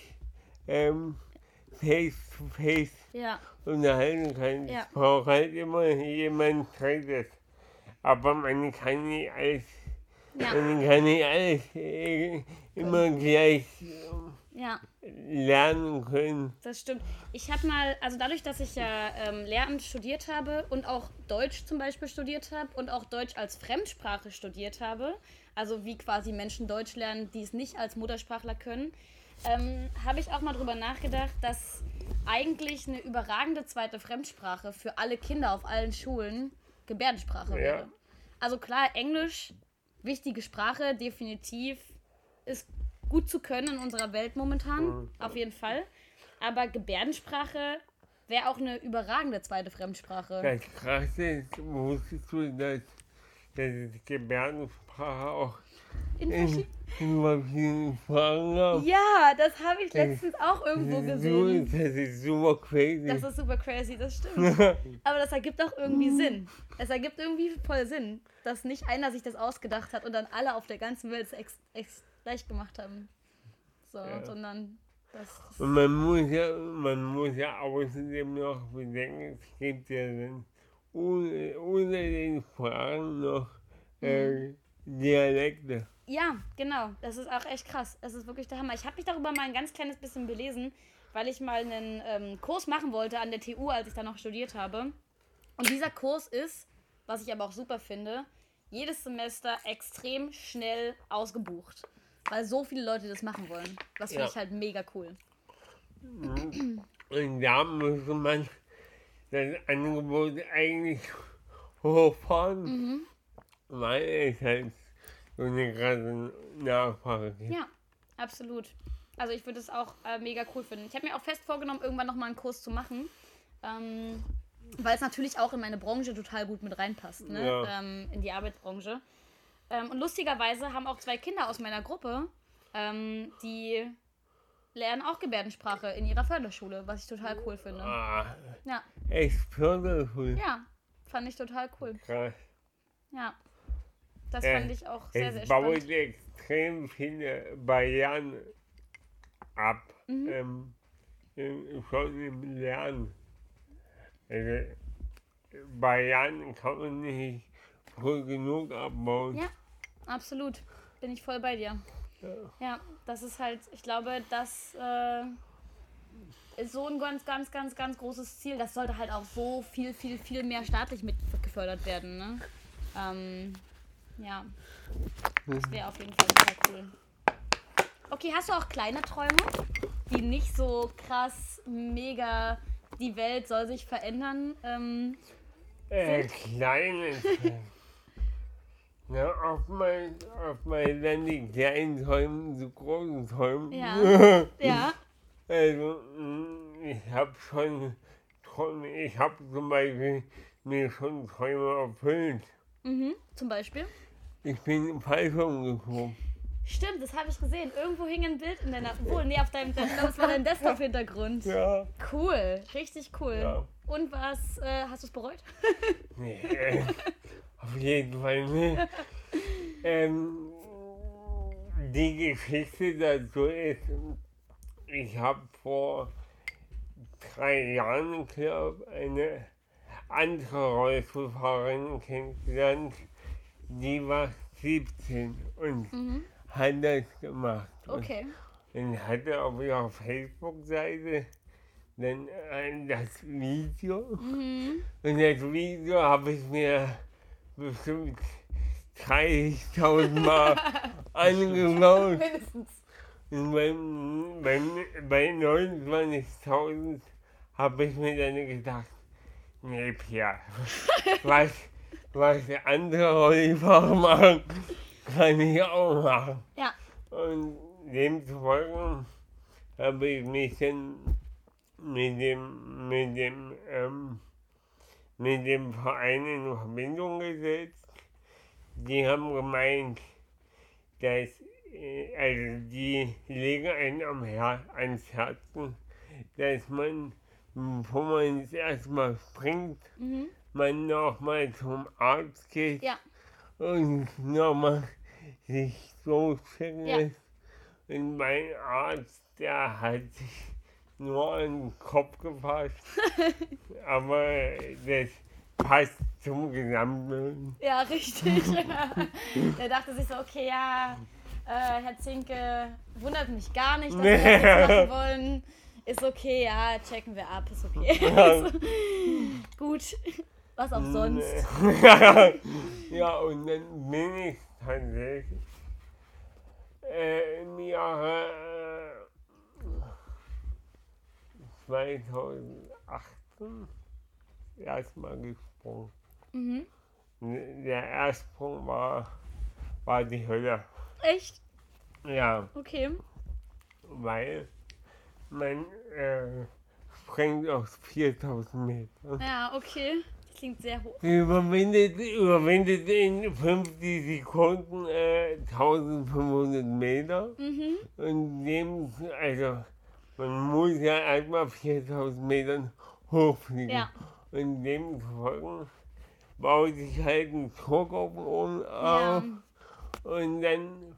ähm, face to face Ja, unterhalten kann. Ja. Ich brauche halt immer jemand Drittes. Aber man kann nicht alles, ja, man kann nicht alles äh, immer gleich äh, ja, lernen können. das stimmt. Ich habe mal, also dadurch, dass ich ja ähm, Lehramt studiert habe und auch Deutsch zum Beispiel studiert habe und auch Deutsch als Fremdsprache studiert habe, also wie quasi Menschen Deutsch lernen, die es nicht als Muttersprachler können, ähm, habe ich auch mal drüber nachgedacht, dass eigentlich eine überragende zweite Fremdsprache für alle Kinder auf allen Schulen Gebärdensprache wäre. Also klar, Englisch, wichtige Sprache, definitiv, ist gut zu können in unserer Welt momentan, auf jeden Fall. Aber Gebärdensprache wäre auch eine überragende zweite Fremdsprache. Das Krasse ist, wusstest du, dass, dass Gebärdensprache auch In in, in ja, das habe ich letztens auch irgendwo Das gesehen. Das ist super crazy. Das ist super crazy, das stimmt. Aber das ergibt auch irgendwie Sinn. Es ergibt irgendwie voll Sinn, dass nicht einer sich das ausgedacht hat und dann alle auf der ganzen Welt es gleich gemacht haben. So, Ja. sondern das. Und man muss ja, man muss ja außerdem noch bedenken, es gibt ja dann ohne, ohne den Sprachen noch äh, Dialekte. Ja, genau. Das ist auch echt krass. Das ist wirklich der Hammer. Ich habe mich darüber mal ein ganz kleines bisschen belesen, weil ich mal einen ähm, Kurs machen wollte an der TU, als ich da noch studiert habe. Und dieser Kurs ist, was ich aber auch super finde, jedes Semester extrem schnell ausgebucht. Weil so viele Leute das machen wollen. Das finde Ja. ich halt mega cool. Und da müsste man das Angebot eigentlich hochfahren, Mhm. Weil es halt so eine krasse Nachfrage gibt. Ja, absolut. Also ich würde es auch äh, mega cool finden. Ich habe mir auch fest vorgenommen, irgendwann nochmal einen Kurs zu machen. Ähm, weil es natürlich auch in meine Branche total gut mit reinpasst, ne? Ja. ähm, in die Arbeitsbranche. Ähm, und lustigerweise haben auch zwei Kinder aus meiner Gruppe, ähm, die lernen auch Gebärdensprache in ihrer Förderschule, was ich total cool finde. Ah, Ja, echt fördervoll. ja, fand ich total cool. Krass. Ja, das Äh, fand ich auch sehr, sehr Es baut spannend. extrem viele Barrieren ab, Mhm. ähm, im- schon im Lernen. Also, Barrieren kann man nicht früh genug abbauen. Ja, absolut. Bin ich voll bei dir. Ja, das ist halt, ich glaube, das äh, ist so ein ganz, ganz, ganz, ganz großes Ziel. Das sollte halt auch so viel, viel, viel mehr staatlich mit gefördert werden. Ne? Ähm, ja, das wäre auf jeden Fall total cool. Okay, hast du auch kleine Träume, die nicht so krass, mega, die Welt soll sich verändern? Ähm, Äh, kleines. Ja, oftmals, oftmals dann die kleinen Träume zu großen Träumen. Ja. ja, Also, mm, ich habe schon Träume, ich habe zum Beispiel mir schon Träume erfüllt. mhm, zum Beispiel. Ich bin im Fallschirm gekommen. Stimmt, das habe ich gesehen. Irgendwo hing ein Bild in deiner. Obwohl, nee, auf deinem. Ich glaube, das war dein Desktop-Hintergrund. Ja. Cool, richtig cool. Ja. Und was, äh, hast du es bereut? Nee, auf jeden Fall nicht. Ähm, die Geschichte dazu ist, ich habe vor drei Jahren, glaube eine andere Rollstuhlfahrerin kennengelernt, die war 17 und Mhm. hat das gemacht. Und Okay. dann hatte auf ihrer Facebook-Seite dann das Video. Mhm. Und das Video habe ich mir bestimmt 30.000 Mal angeschaut. Mindestens. Und bei, bei, bei 29.000 habe ich mir dann gedacht, nee, Pierre, was, was andere Rollifahrer machen, kann ich auch machen. Ja. Und demzufolge habe ich mich dann mit dem, mit dem, ähm, mit dem Verein in Verbindung gesetzt. Die haben gemeint, dass, äh, also die legen einen am Her ans Herzen, dass man, bevor man es erstmal springt, Mhm. Man nochmal zum Arzt geht Ja. und nochmal sich so checken Ja. Und mein Arzt, der hat sich nur an den Kopf gefasst. Aber das passt zum Gesamten. Ja, richtig. Der dachte sich so, okay, ja, äh, Herr Zinke, wundert mich gar nicht, dass wir das machen wollen. Ist okay, ja, checken wir ab, ist okay. Ja. Gut. Was auch sonst. ja, und dann bin ich tatsächlich äh, im Jahre äh, 2018 erstmal gesprungen. Mhm. Der Erstsprung war, war die Hölle. Echt? Ja, Okay. weil man äh, springt auf 4000 Meter. Ja, okay. Klingt sehr hoch. Überwindet, überwindet in 50 Sekunden äh, 1500 Meter. Mhm. Und dem, also, man muss ja erstmal 4000 Metern hochfliegen. Ja. Und demzufolge baut sich halt ein Druck auf den Ohren Ja. auf. Und dann,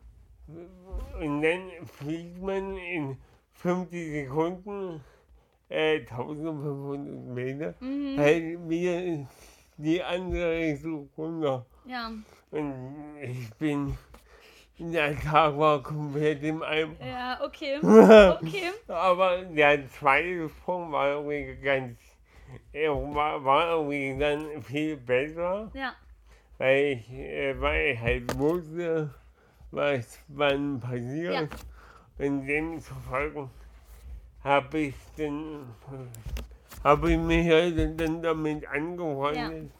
und dann fliegt man in 50 Sekunden äh, 1500 Meter Mhm. halt wieder in die andere Richtung runter. Ja. Und ich bin, der Tag war komplett im Eimer. Ja, okay. Okay. Aber der zweite Sprung war irgendwie ganz, er war, war irgendwie dann viel besser, Ja. weil ich, äh, weil ich halt wusste, was wann passiert. Und demzufolge habe ich dann, habe ich mich halt dann damit angefreundet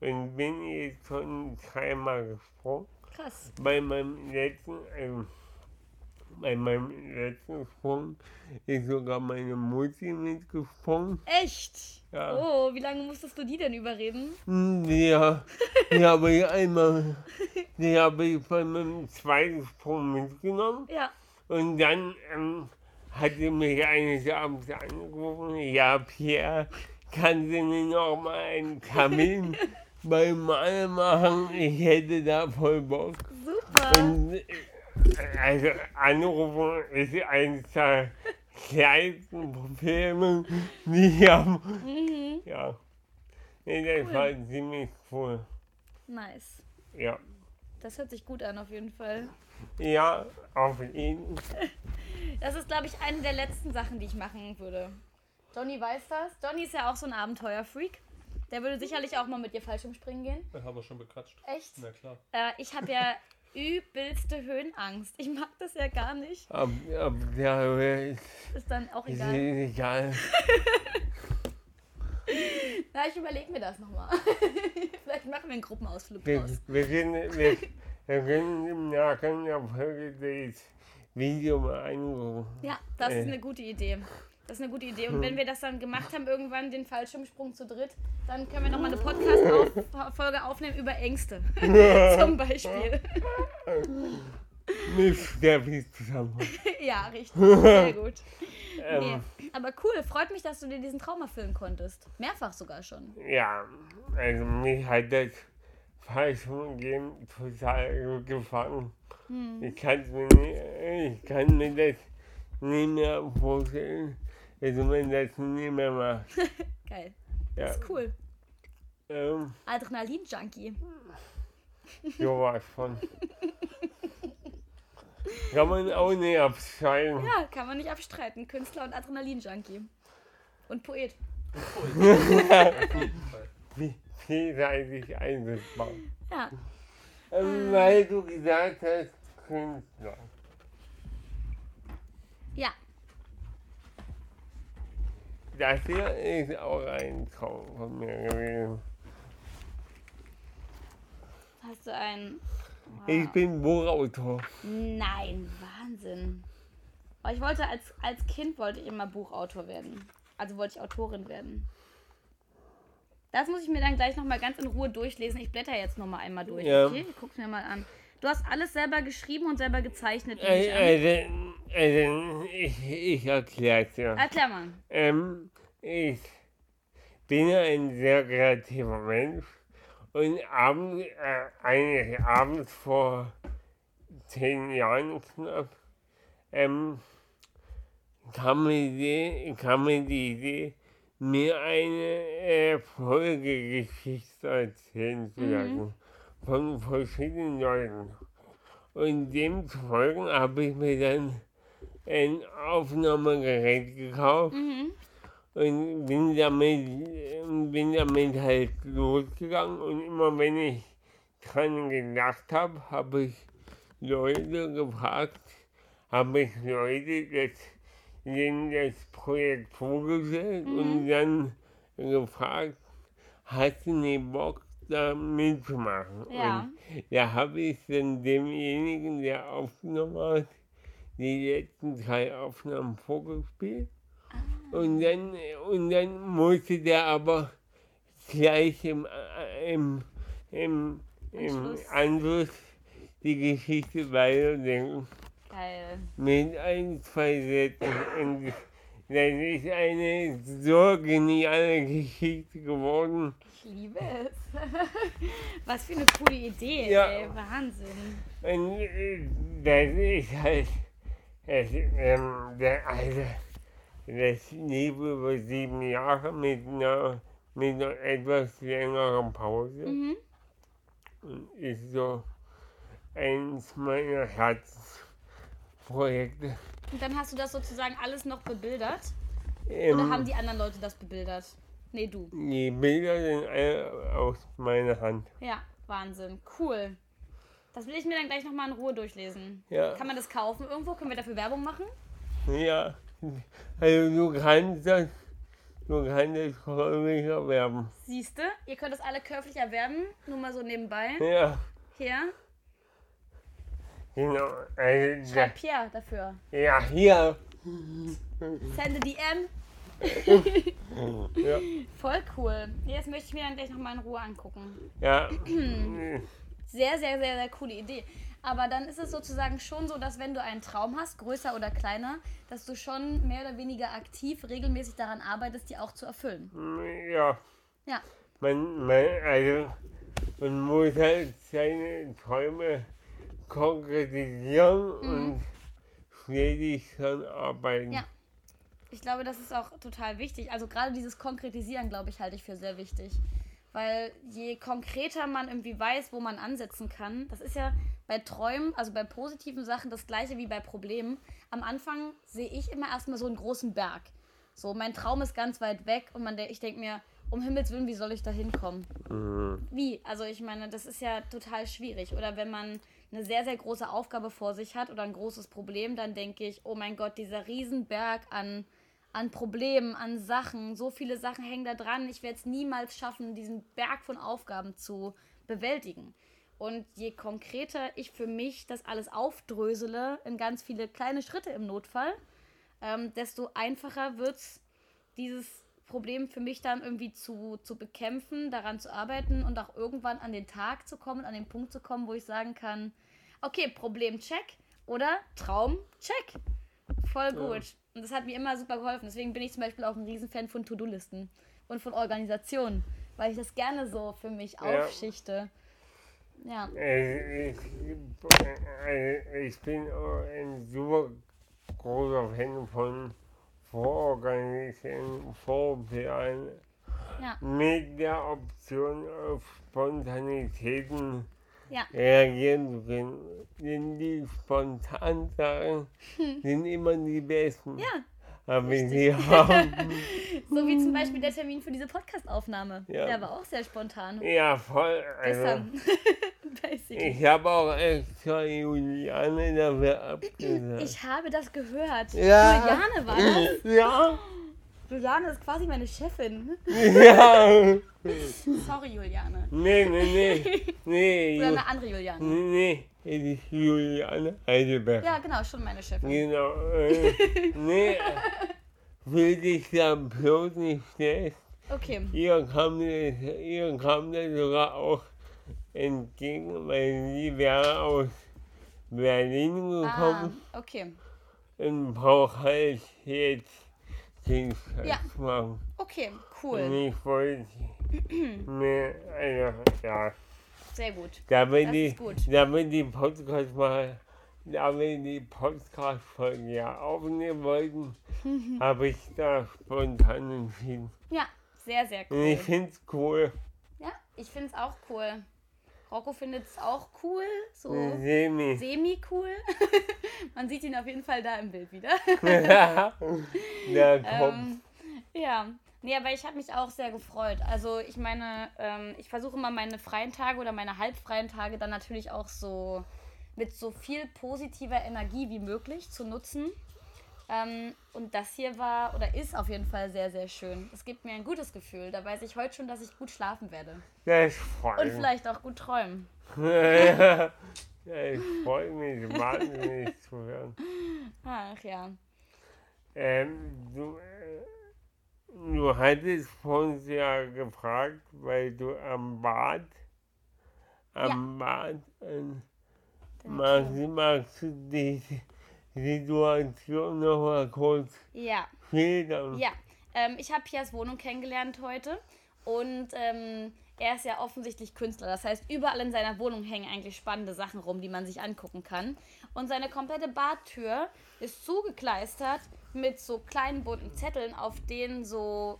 und bin jetzt schon dreimal gesprungen. Krass. Bei meinem letzten, ähm, bei meinem letzten Sprung ist sogar meine Mutti mitgesprungen. Echt? Ja. Oh, wie lange musstest du die denn überreden? Hm, Ja, die habe ich einmal, die habe ich bei meinem zweiten Sprung mitgenommen. Ja. Und dann ähm, hat sie mich eines Abends angerufen, ja Pierre, kannst du mir noch mal einen Termin beim Mal machen? Ich hätte da voll Bock. Super. Und, äh, also anrufen ist eines der kleinsten Probleme, die ich habe. Mhm. Ja. Nee, das Cool. war ziemlich cool. Nice. Ja. Das hört sich gut an, auf jeden Fall. Ja, auf jeden Das ist, glaube ich, eine der letzten Sachen, die ich machen würde. Johnny weiß das. Johnny ist ja auch so ein Abenteuerfreak. Der würde sicherlich auch mal mit dir Fallschirmspringen gehen. Da haben wir schon bequatscht. Echt? Na klar. Äh, ich habe ja übelste Höhenangst. Ich mag das ja gar nicht. Ab, ab der ist Ist dann auch ist egal. egal. Na, ich überlege mir das nochmal. Vielleicht machen wir einen Gruppenausflug Wir, draus. wir, können, wir, wir können im der Folge das Video mal angucken. Ja, das ist Äh. eine gute Idee. Das ist eine gute Idee. Und wenn wir das dann gemacht haben, irgendwann den Fallschirmsprung zu dritt, dann können wir nochmal eine Podcast-Folge aufnehmen über Ängste. Zum Beispiel. Mit Steffi zusammen. ja, richtig. Sehr gut. Ähm, Nee. Aber cool, freut mich, dass du dir diesen Traum erfüllen konntest. Mehrfach sogar schon. Ja, also mich hat das Fallschirmgehen total gut gefallen. Hm. Ich, kann's mir nie, ich kann mir das nie mehr vorstellen, dass man das nie mehr macht. Geil. Ja, Das ist cool. ähm, Adrenalin-Junkie. sowas von. Kann man auch nicht abschalten. Ja, kann man nicht abstreiten. Künstler und Adrenalin-Junkie. Und Poet. Wie vielseitig einsetzbar. Ja. Ähm, weil du gesagt hast, Künstler. Ja. Das hier ist auch ein Traum von mir gewesen. Hast du ein. Ich bin Buchautor. Nein, Wahnsinn. Aber ich wollte als, als Kind wollte ich immer Buchautor werden. Also wollte ich Autorin werden. Das muss ich mir dann gleich nochmal ganz in Ruhe durchlesen. Ich blätter jetzt nochmal einmal durch, Ja. okay? Ich guck's mir mal an. Du hast alles selber geschrieben und selber gezeichnet. an. Also, also ich, ich erkläre es dir. Erklär mal. Ähm, ich bin ein sehr kreativer Mensch und abends, äh, eigentlich abends vor zehn Jahren knapp, ähm, kam, mir die, kam mir die Idee, mir eine äh, Folgegeschichte erzählen zu Mhm. Von verschiedenen Leuten. Und demzufolge habe ich mir dann ein Aufnahmegerät gekauft Mhm. und bin damit, bin damit halt losgegangen. Und immer wenn ich dran gedacht habe, habe ich Leute gefragt, habe ich Leute das, denen das Projekt vorgestellt und dann gefragt, hast du nicht Bock, da mitzumachen? Ja. Und da habe ich dann demjenigen, der aufgenommen hat, die letzten drei Aufnahmen vorgespielt. Und dann, und dann musste der aber gleich im, im, im, im Anschluss. Anschluss die Geschichte weiterdenken. Geil. Mit ein, zwei Sätzen. Und das ist eine so geniale Geschichte geworden. Ich liebe es. Was für eine coole Idee, Ja. ey. Wahnsinn. Und das ist halt, das, ähm, der, also, das lief über sieben Jahre mit einer, mit einer etwas längeren Pause. Mhm. Und ist so eins meiner Herzprojekte. Und dann hast du das sozusagen alles noch bebildert? Ähm, Oder haben die anderen Leute das bebildert? Nee, du. die Bilder sind alle aus meiner Hand. Ja, Wahnsinn. Cool. Das will ich mir dann gleich nochmal in Ruhe durchlesen. Ja. Kann man das kaufen irgendwo? Können wir dafür Werbung machen? Ja, also du kannst das, du kannst das häufig erwerben. Siehste, ihr könnt das alle käuflich erwerben. Nur mal so nebenbei. Ja, Hier. genau. Also, Schreib Pierre dafür. ja, hier. Sende DM. Ja, Voll cool. Das möchte ich mir dann gleich nochmal in Ruhe angucken. ja. Sehr, sehr, sehr, sehr coole Idee. Aber dann ist es sozusagen schon so, dass wenn du einen Traum hast, größer oder kleiner, dass du schon mehr oder weniger aktiv regelmäßig daran arbeitest, die auch zu erfüllen. ja. Ja. Man, man, also, man muss halt seine Träume konkretisieren und stetig dran arbeiten. Ja. Ich glaube, das ist auch total wichtig. Also gerade dieses Konkretisieren, glaube ich, halte ich für sehr wichtig. Weil je konkreter man irgendwie weiß, wo man ansetzen kann, das ist ja bei Träumen, also bei positiven Sachen, das gleiche wie bei Problemen. Am Anfang sehe ich immer erstmal so einen großen Berg. So, mein Traum ist ganz weit weg und man, ich denke mir, um Himmels Willen, wie soll ich da hinkommen? Mhm. Wie? Also ich meine, das ist ja total schwierig. Oder wenn man eine sehr, sehr große Aufgabe vor sich hat oder ein großes Problem, dann denke ich, oh mein Gott, dieser Riesenberg an, an Problemen, an Sachen, so viele Sachen hängen da dran. Ich werde es niemals schaffen, diesen Berg von Aufgaben zu bewältigen. Und je konkreter ich für mich das alles aufdrösele in ganz viele kleine Schritte im Notfall, ähm, desto einfacher wird es, dieses Problem für mich dann irgendwie zu, zu bekämpfen, daran zu arbeiten und auch irgendwann an den Tag zu kommen, an den Punkt zu kommen, wo ich sagen kann, okay, Problem check oder Traum check. Voll gut. Ja. Und das hat mir immer super geholfen. Deswegen bin ich zum Beispiel auch ein Riesenfan von To-Do-Listen und von Organisationen, weil ich das gerne so für mich ja. aufschichte. Ja. Ich, ich bin ein super großer Fan von vororganisieren, vorplanen, ja. mit der Option auf Spontanitäten ja. reagieren zu können. Denn die spontan Sachen sind immer die besten. Ja. Aber sie haben. so wie zum Beispiel der Termin für diese Podcast-Aufnahme. Ja. Der war auch sehr spontan. Ja, voll. Also, ich habe auch extra Juliane dafür abgesagt. Ich habe das gehört. Ja. Juliane war das? Ja. Juliane ist quasi meine Chefin. Ja. Sorry, Juliane. Nee, nee, nee. nee Oder eine andere Juliane. Nee, nee. Es ist Juliane Heidelberg. Ja, genau, schon meine Chefin. Genau. Äh, nee. Will dich da bloß nicht schlecht. Okay. Ihr kam, ihr kam da sogar auch entgegen, weil sie wäre aus Berlin gekommen. Ah, okay. Und braucht halt jetzt ja. machen. Okay, cool. Und ich wollte mir, also, ja. Sehr gut. Damit das die, gut. Damit die Podcast mal, damit die Podcast-Folge ja aufnehmen wollten, habe ich da spontan entschieden. Ja, sehr, sehr cool. Und ich finde es cool. Ja, ich finde es auch cool. Rocco findet es auch cool, so semi, semi cool. Man sieht ihn auf jeden Fall da im Bild wieder. ja. Ähm, ja, nee, aber ich habe mich auch sehr gefreut. Also ich meine, ähm, ich versuche immer meine freien Tage oder meine halbfreien Tage dann natürlich auch so mit so viel positiver Energie wie möglich zu nutzen. Ähm, und das hier war oder ist auf jeden Fall sehr, sehr schön. Es gibt mir ein gutes Gefühl. Da weiß ich heute schon, dass ich gut schlafen werde. Ja, ich freue mich. Und vielleicht auch gut träumen. ja, ich freue mich wahnsinnig zu hören. Ach ja. Ähm, du, äh, du hattest uns ja gefragt, weil du am Bad, am ja. Bad, äh, magst, magst du dich Situation noch mal kurz ja. schildern? Ja, ähm, ich habe Pias Wohnung kennengelernt heute und ähm, er ist ja offensichtlich Künstler. Das heißt, überall in seiner Wohnung hängen eigentlich spannende Sachen rum, die man sich angucken kann. Und seine komplette Badtür ist zugekleistert mit so kleinen bunten Zetteln, auf denen so.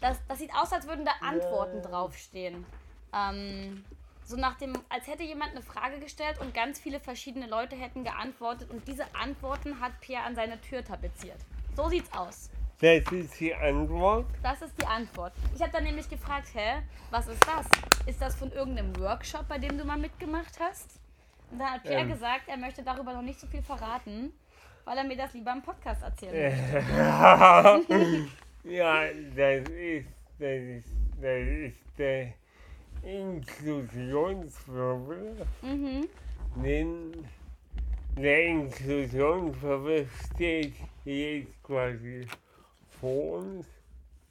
Das, das sieht aus, als würden da Antworten draufstehen. Ähm, so nach dem, als hätte jemand eine Frage gestellt und ganz viele verschiedene Leute hätten geantwortet und diese Antworten hat Pierre an seine Tür tapeziert. So sieht's aus. Das ist die Antwort? Das ist die Antwort. Ich habe dann nämlich gefragt, hä, was ist das? Ist das von irgendeinem Workshop, bei dem du mal mitgemacht hast? Und dann hat Pierre ähm. gesagt, er möchte darüber noch nicht so viel verraten, weil er mir das lieber im Podcast erzählen möchte. ja, das ist, das ist, das ist der Inklusionswirbel, mhm. den, der Inklusionswirbel steht jetzt quasi vor uns.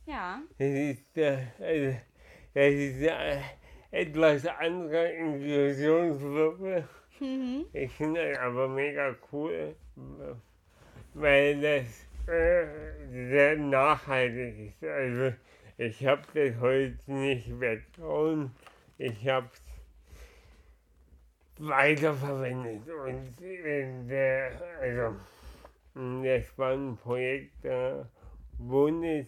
Ja. Das ist, äh, also, das ist äh, etwas anderer Inklusionswirbel. Mhm. Ich finde das aber mega cool, weil das äh, sehr nachhaltig ist. Also ich habe das Holz nicht weggehauen, ich habe es weiterverwendet. Und der, also, das war ein Projekt der Bundes,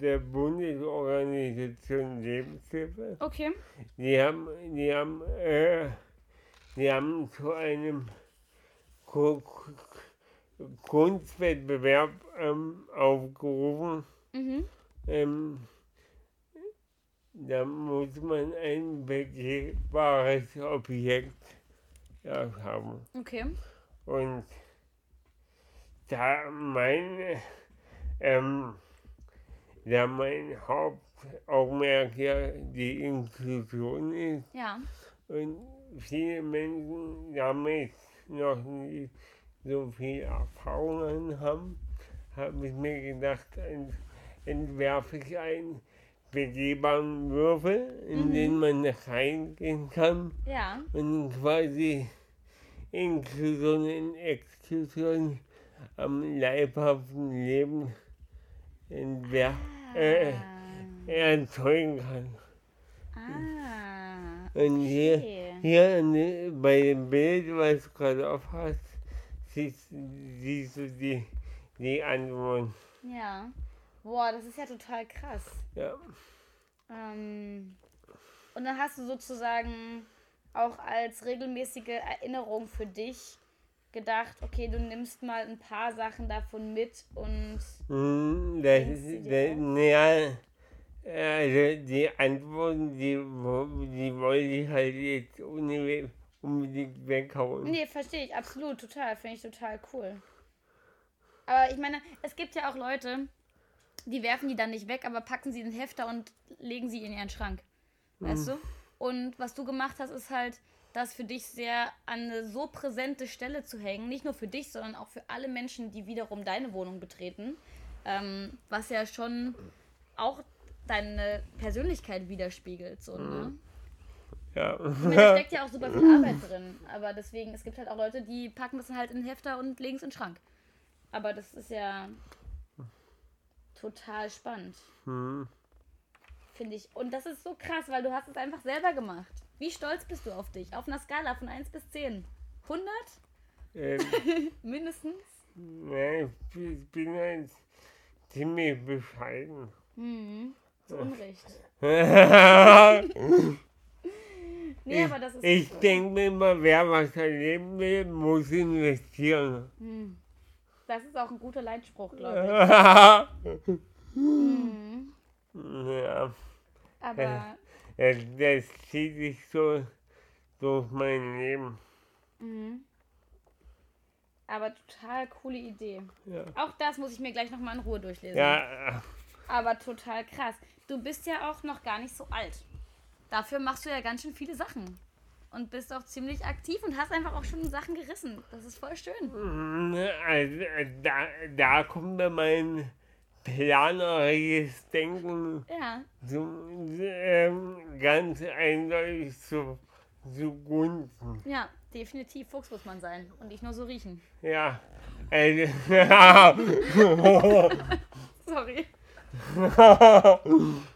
der Bundesorganisation Lebenshilfe. Okay. Die haben, die haben, äh, die haben zu einem Ku- Ku- Kunstwettbewerb ähm, aufgerufen. Mhm. Ähm, da muss man ein begehbares Objekt ja, haben. Okay. Und da mein, ähm, da mein Hauptaugenmerk ja die Inklusion ist Ja. und viele Menschen damit noch nicht so viel Erfahrungen haben, habe ich mir gedacht, ent, entwerfe ich einen begehbaren Würfel, in Mhm. den man reingehen kann Ja. und quasi Inklusion und Exklusion am leibhaften Leben entwer äh, erzeugen kann. Ah. Und hier, Okay. hier bei dem Bild, was du gerade auf hast, siehst, siehst du die, die Antwort. Ja. Boah, das ist ja total krass. Ja. Ähm, und dann hast du sozusagen auch als regelmäßige Erinnerung für dich gedacht, okay, du nimmst mal ein paar Sachen davon mit und Hm, Das das, naja, also die Antworten, die, die wollte ich halt jetzt unbe- unbedingt weghauen. Nee, verstehe ich, absolut, total, finde ich total cool. Aber ich meine, es gibt ja auch Leute, die werfen die dann nicht weg, aber packen sie in den Hefter und legen sie in ihren Schrank. Weißt du? Und was du gemacht hast, ist halt, das für dich sehr an eine so präsente Stelle zu hängen. Nicht nur für dich, sondern auch für alle Menschen, die wiederum deine Wohnung betreten. Ähm, was ja schon auch deine Persönlichkeit widerspiegelt. So, ne? Ja. Ich meine, da steckt ja auch super viel Arbeit drin. Aber deswegen, es gibt halt auch Leute, die packen das halt in den Hefter und legen es in den Schrank. Aber das ist ja total spannend, Hm. finde ich. Und das ist so krass, weil du hast es einfach selber gemacht. Wie stolz bist du auf dich? Auf einer Skala von 1 bis 10. 100? Ähm, Mindestens? nein, ich bin- ich halt ziemlich bescheiden. Hm, zu Unrecht. ich Nee, aber das ist. ich denke mir immer, wer was erleben will, muss investieren. Hm. Das ist auch ein guter Leitspruch, glaube ich. Hm. ja, Aber. das, das zieht sich so durch mein Leben. Mhm. Aber total coole Idee. Ja. Auch das muss ich mir gleich nochmal in Ruhe durchlesen. Ja, Aber total krass. Du bist ja auch noch gar nicht so alt. Dafür machst du ja ganz schön viele Sachen. Und bist auch ziemlich aktiv und hast einfach auch schon Sachen gerissen. Das ist voll schön. also, äh, da, da kommt mir mein planerisches Denken Ja. zu, ähm, ganz eindeutig zu, zugunsten. Ja, definitiv Fuchs muss man sein. Und nicht nur so riechen. Ja, also, Sorry.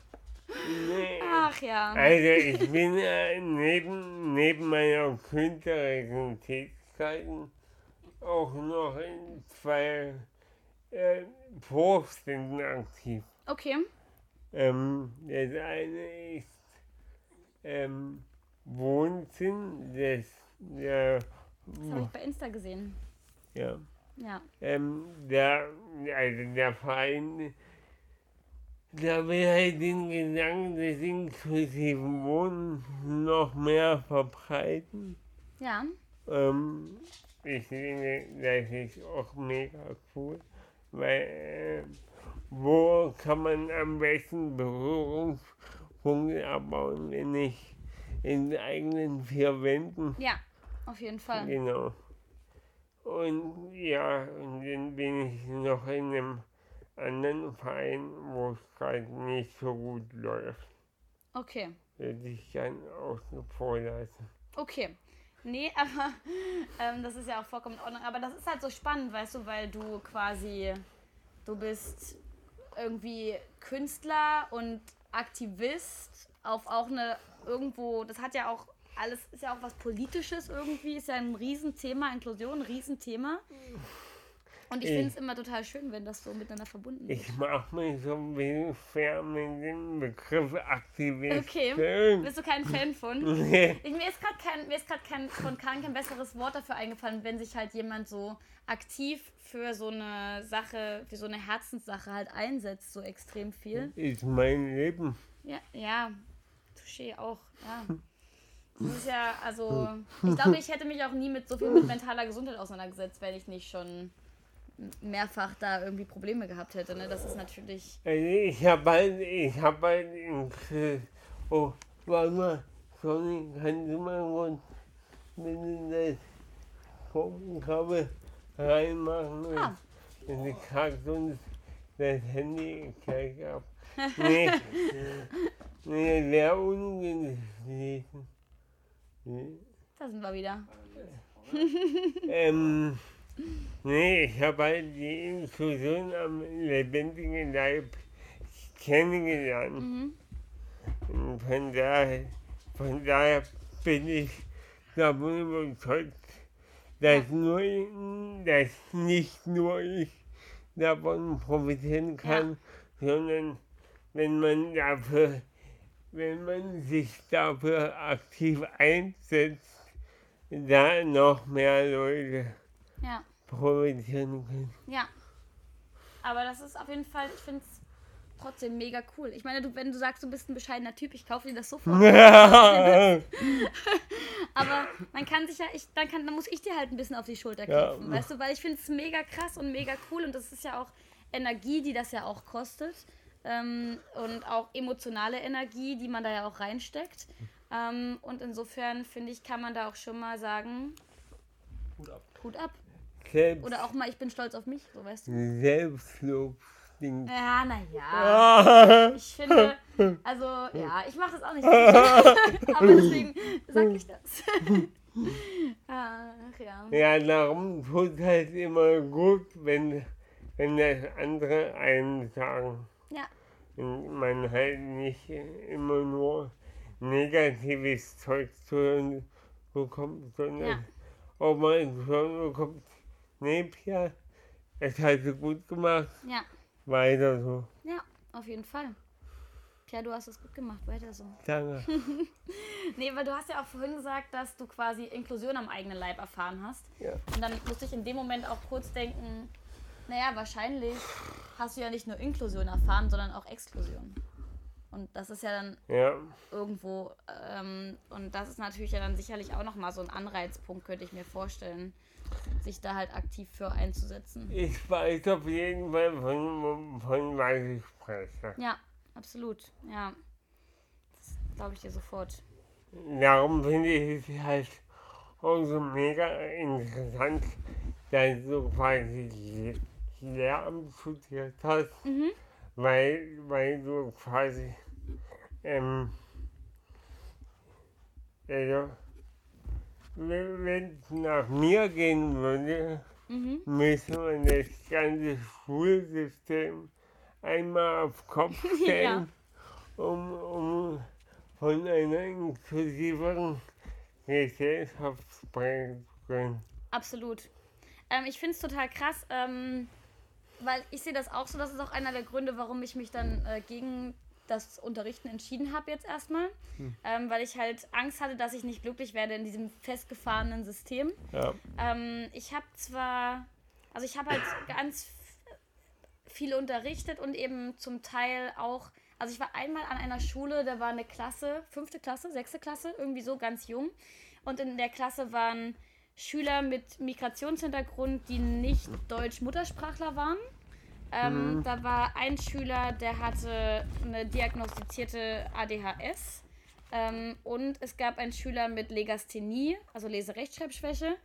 nee. Ach ja. Also ich bin äh, neben, neben meiner künstlerischen Tätigkeiten auch noch in zwei äh, Vorständen aktiv. Okay. Ähm, das eine ist ähm, Wohnsinn des, der, Das habe ich bei Insta gesehen. ja, Ja. ähm, der, also der Verein, da will halt den Gedanken des inklusiven Wohnens noch mehr verbreiten. Ja. Ähm, ich finde, das ist auch mega cool, weil äh, wo kann man am besten Berührungspunkte abbauen, wenn nicht in den eigenen vier Wänden? Ja. Auf jeden Fall. Genau. Und ja, und dann bin ich noch in einem anderen Verein, wo es gerade nicht so gut läuft. Okay. Würde ich dann außen vor lassen. Okay. Nee, aber ähm, das ist ja auch vollkommen in Ordnung. Aber das ist halt so spannend, weißt du, weil du quasi, du bist irgendwie Künstler und Aktivist auf auch eine irgendwo, das hat ja auch alles, ist ja auch was Politisches irgendwie, ist ja ein Riesenthema, Inklusion, ein Riesenthema. Und ich finde es immer total schön, wenn das so miteinander verbunden ist. Ich mache mich so ein bisschen fair mit dem Begriff Aktivist. Okay. Bist du kein Fan von? Nee. Ich, mir ist gerade kein, mir ist gerade kein, spontan kein besseres Wort dafür eingefallen, wenn sich halt jemand so aktiv für so eine Sache, für so eine Herzenssache halt einsetzt, so extrem viel. Ist mein Leben. Ja, ja, Touché auch, ja. Das ist ja, also, ich glaube, ich hätte mich auch nie mit so viel mit mentaler Gesundheit auseinandergesetzt, wenn ich nicht schon mehrfach da irgendwie Probleme gehabt hätte. Ne? Das ist natürlich. Ich habe halt, ich habe halt, in- oh, warte mal, Sonny, kannst du mal kurz bitte das Kopfkabel reinmachen? Ah. Und ich hack sonst das Handy gleich ab. Nee, nee, wäre ungelesen. Da sind wir wieder. Ähm, nee, ich habe halt die Inklusion am lebendigen Leib kennengelernt. Mhm. Und von daher, von daher bin ich davon überzeugt, dass, nur, dass nicht nur ich davon profitieren kann, sondern wenn man dafür, wenn man sich dafür aktiv einsetzt, da noch mehr Leute Ja, profitieren können. ja. Aber das ist auf jeden Fall, ich finde es trotzdem mega cool. Ich meine, du, wenn du sagst, du bist ein bescheidener Typ, ich kaufe dir das sofort. Aber man kann sich ja, ich, dann, kann, dann muss ich dir halt ein bisschen auf die Schulter Ja. klopfen, weißt du, weil ich finde es mega krass und mega cool und das ist ja auch Energie, die das ja auch kostet ähm, und auch emotionale Energie, die man da ja auch reinsteckt. Ähm, und insofern finde ich, kann man da auch schon mal sagen, Hut ab. Hut ab. Selbst, Oder auch mal, ich bin stolz auf mich, so weißt du. Selbstlob stinkt. Ja, naja. Ich finde, also, ja, ich mache das auch nicht. Aber deswegen sag ich das. Ach ja. Ja, darum tut halt immer gut, wenn, wenn das andere einen sagen. Ja, Und man halt nicht immer nur negatives Zeug zu hören bekommt, sondern Ja. auch mal zu hören bekommt, nee, Pia, das hast du gut gemacht, ja, weiter so. ja, auf jeden Fall. Tja, du hast es gut gemacht, weiter so. Danke. Nee, weil du hast ja auch vorhin gesagt, dass du quasi Inklusion am eigenen Leib erfahren hast. Ja. Und dann musste ich in dem Moment auch kurz denken, naja, wahrscheinlich hast du ja nicht nur Inklusion erfahren, sondern auch Exklusion. Und das ist ja dann Ja, irgendwo, ähm, und das ist natürlich ja dann sicherlich auch nochmal so ein Anreizpunkt, könnte ich mir vorstellen, sich da halt aktiv für einzusetzen. ich weiß auf jeden Fall, von, von was ich spreche. Ja, absolut, ja. Das glaube ich dir sofort. Darum finde ich es halt auch so mega interessant, dass du quasi Lehramt studiert hast, Mhm. weil, weil du quasi, ähm, also, wenn es nach mir gehen würde, Mhm. müsste man das ganze Schulsystem einmal auf Kopf stellen, um, um von einer inklusiveren Gesellschaft sprechen zu können. Absolut. Ähm, ich finde es total krass, ähm, weil ich sehe das auch so. Das ist auch einer der Gründe, warum ich mich dann äh, gegen das Unterrichten entschieden habe jetzt erstmal. Ähm, weil ich halt Angst hatte, dass ich nicht glücklich werde in diesem festgefahrenen System. Ja, Ähm, ich habe zwar, also ich habe halt ganz viel unterrichtet und eben zum Teil auch, also ich war einmal an einer Schule, da war eine Klasse, fünfte Klasse, sechste Klasse, irgendwie so ganz jung. Und in der Klasse waren Schüler mit Migrationshintergrund, die nicht Deutsch-Muttersprachler waren. Ähm, Da war ein Schüler, der hatte eine diagnostizierte ADHS. Ähm, und es gab einen Schüler mit Legasthenie, also Leserechtschreibschwäche.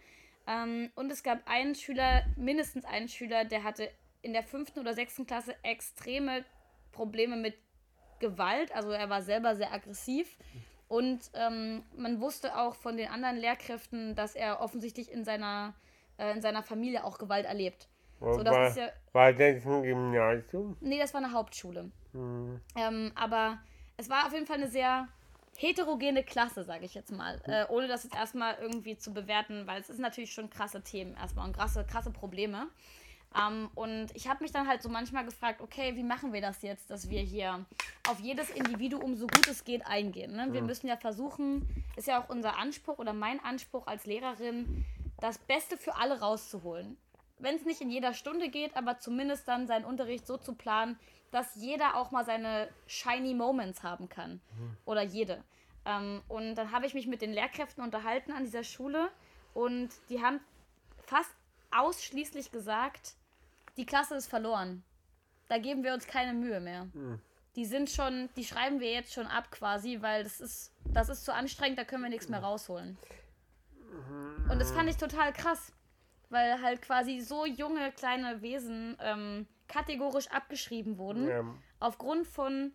Ähm, und es gab einen Schüler, mindestens einen Schüler, der hatte in der fünften oder sechsten Klasse extreme Probleme mit Gewalt. Also er war selber sehr aggressiv. Und ähm, man wusste auch von den anderen Lehrkräften, dass er offensichtlich in seiner, äh, in seiner Familie auch Gewalt erlebt. So, war, ja, war das ein Gymnasium? nee, das war eine Hauptschule. Hm. Ähm, aber es war auf jeden Fall eine sehr heterogene Klasse, sage ich jetzt mal. Äh, ohne das jetzt erstmal irgendwie zu bewerten, weil es ist natürlich schon krasse Themen erstmal und krasse, krasse Probleme. Ähm, und ich habe mich dann halt so manchmal gefragt, okay, wie machen wir das jetzt, dass wir hier auf jedes Individuum so gut es geht eingehen. Ne? Wir müssen ja versuchen, ist ja auch unser Anspruch oder mein Anspruch als Lehrerin, das Beste für alle rauszuholen. Wenn es nicht in jeder Stunde geht, aber zumindest dann seinen Unterricht so zu planen, dass jeder auch mal seine shiny Moments haben kann. Oder jede. Ähm, und dann habe ich mich mit den Lehrkräften unterhalten an dieser Schule und die haben fast ausschließlich gesagt, die Klasse ist verloren. Da geben wir uns keine Mühe mehr. Die sind schon, die schreiben wir jetzt schon ab quasi, weil das ist, das ist zu anstrengend, da können wir nichts mehr rausholen. Und das fand ich total krass, weil halt quasi so junge kleine Wesen ähm, kategorisch abgeschrieben wurden Ja. aufgrund von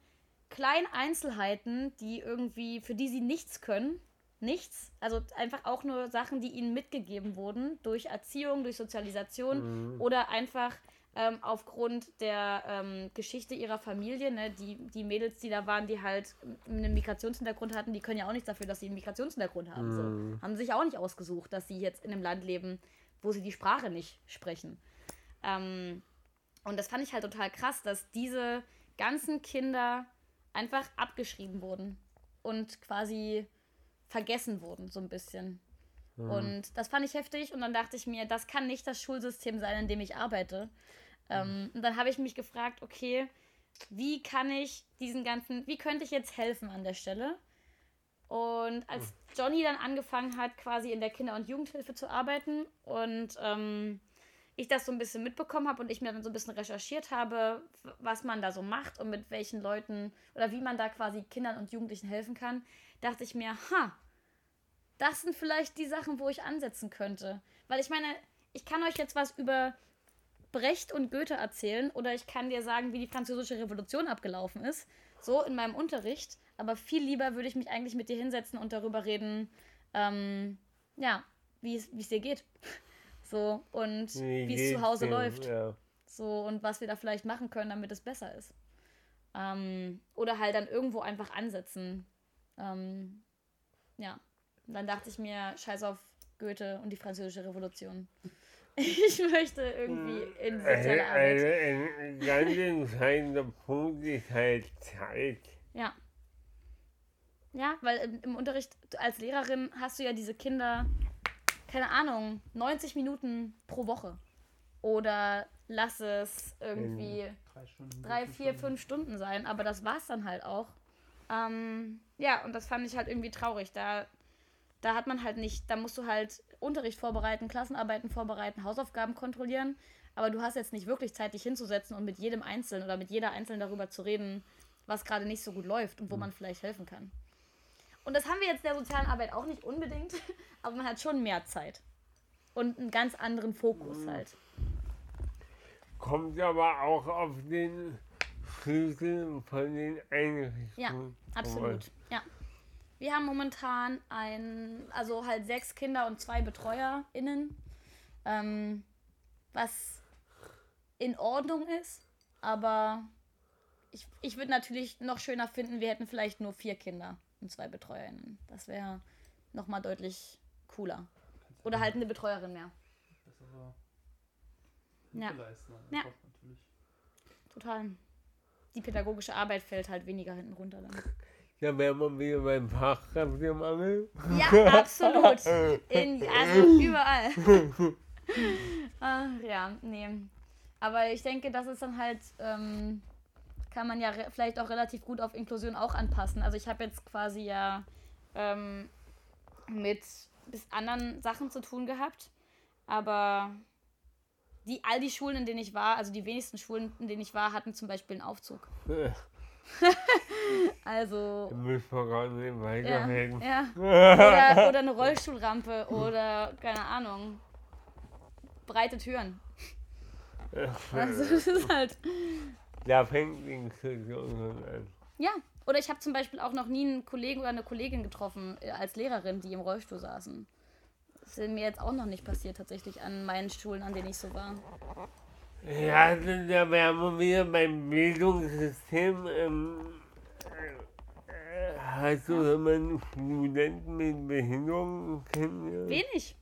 kleinen Einzelheiten, die irgendwie, für die sie nichts können. Nichts. Also einfach auch nur Sachen, die ihnen mitgegeben wurden durch Erziehung, durch Sozialisation oder einfach ähm, aufgrund der ähm, Geschichte ihrer Familie. Ne? Die, die Mädels, die da waren, die halt einen Migrationshintergrund hatten, die können ja auch nichts dafür, dass sie einen Migrationshintergrund haben. So. Haben sich auch nicht ausgesucht, dass sie jetzt in einem Land leben, wo sie die Sprache nicht sprechen. Ähm, und das fand ich halt total krass, dass diese ganzen Kinder einfach abgeschrieben wurden und quasi vergessen wurden, so ein bisschen. Und das fand ich heftig und dann dachte ich mir, das kann nicht das Schulsystem sein, in dem ich arbeite. Ähm, und dann habe ich mich gefragt, okay, wie kann ich diesen ganzen, wie könnte ich jetzt helfen an der Stelle? Und als Johnny dann angefangen hat, quasi in der Kinder- und Jugendhilfe zu arbeiten und ähm, ich das so ein bisschen mitbekommen habe und ich mir dann so ein bisschen recherchiert habe, was man da so macht und mit welchen Leuten oder wie man da quasi Kindern und Jugendlichen helfen kann, dachte ich mir, ha, das sind vielleicht die Sachen, wo ich ansetzen könnte. Weil ich meine, ich kann euch jetzt was über Brecht und Goethe erzählen oder ich kann dir sagen, wie die französische Revolution abgelaufen ist, so in meinem Unterricht, aber viel lieber würde ich mich eigentlich mit dir hinsetzen und darüber reden, ähm, ja, wie es dir geht. So, und wie es zu Hause dir? läuft. Ja. So, und was wir da vielleicht machen können, damit es besser ist. Ähm, oder halt dann irgendwo einfach ansetzen. Ähm, ja. Und dann dachte ich mir, scheiß auf Goethe und die französische Revolution. Ich möchte irgendwie in soziale Also, Arbeit. ein ganz entscheidender Punkt ist halt Zeit. Ja. Ja, weil im, im Unterricht als Lehrerin hast du ja diese Kinder, keine Ahnung, 90 Minuten pro Woche. Oder lass es irgendwie Drei Stunden. drei, vier, Stunden. fünf Stunden sein, aber das war's dann halt auch. Ähm, ja, und das fand ich halt irgendwie traurig. Da, da hat man halt nicht, da musst du halt Unterricht vorbereiten, Klassenarbeiten vorbereiten, Hausaufgaben kontrollieren, aber du hast jetzt nicht wirklich Zeit, dich hinzusetzen und mit jedem Einzelnen oder mit jeder Einzelnen darüber zu reden, was gerade nicht so gut läuft und wo man vielleicht helfen kann. Und das haben wir jetzt in der sozialen Arbeit auch nicht unbedingt, aber man hat schon mehr Zeit. Und einen ganz anderen Fokus halt. Kommt aber auch auf den Schlüssel von den Einrichtungen. Ja, absolut. Ja. Wir haben momentan ein, also halt sechs Kinder und zwei BetreuerInnen, ähm, was in Ordnung ist, aber ich, ich würde natürlich noch schöner finden, wir hätten vielleicht nur vier Kinder und zwei BetreuerInnen. Das wäre nochmal deutlich cooler. Oder ja halt eine Betreuerin mehr. bessere Ja. Leisten. Ja. einfach Natürlich. Total. Die pädagogische Arbeit fällt halt weniger hinten runter dann. Da wären wir wieder beim Fachkräftemangel. Ja, absolut. In, also überall. Ach, ja, nee. Aber ich denke, das ist dann halt, ähm, kann man ja vielleicht auch relativ gut auf Inklusion auch anpassen. Also ich habe jetzt quasi ja ähm, mit bis anderen Sachen zu tun gehabt. Aber die, all die Schulen, in denen ich war, also die wenigsten Schulen, in denen ich war, hatten zum Beispiel einen Aufzug. Also ja, ja. Oder, oder eine Rollstuhlrampe oder, keine Ahnung, breite Türen. Also das ist halt. Da fängt die Inklusion schon an. Ja. Oder ich habe zum Beispiel auch noch nie einen Kollegen oder eine Kollegin getroffen äh, als Lehrerin, die im Rollstuhl saßen. Das ist mir jetzt auch noch nicht passiert tatsächlich an meinen Schulen, an denen ich so war. Ja, da wären wir wieder beim Bildungssystem. Ähm, äh, hast du wenn man Studenten mit Behinderungen kennengelernt? Wenig.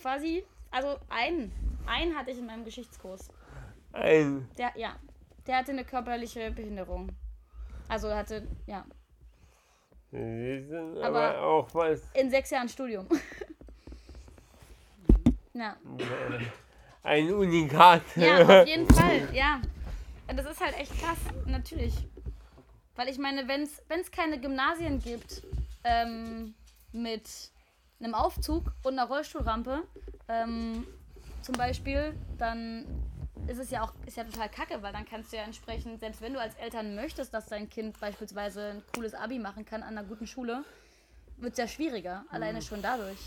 Quasi, also einen. Einen hatte ich in meinem Geschichtskurs. ein, Der, ja, der hatte eine körperliche Behinderung. Also er hatte, ja, das ist aber, Aber- auch was, in sechs Jahren Studium. ja. ein Unikat. Ja, auf jeden Fall, ja. Und Das ist halt echt krass, natürlich. Weil ich meine, wenn es keine Gymnasien gibt ähm, mit einem Aufzug und einer Rollstuhlrampe, ähm, zum Beispiel, dann ist es ja auch ist ja total kacke, weil dann kannst du ja entsprechend, selbst wenn du als Eltern möchtest, dass dein Kind beispielsweise ein cooles Abi machen kann an einer guten Schule, wird es ja schwieriger, alleine schon dadurch.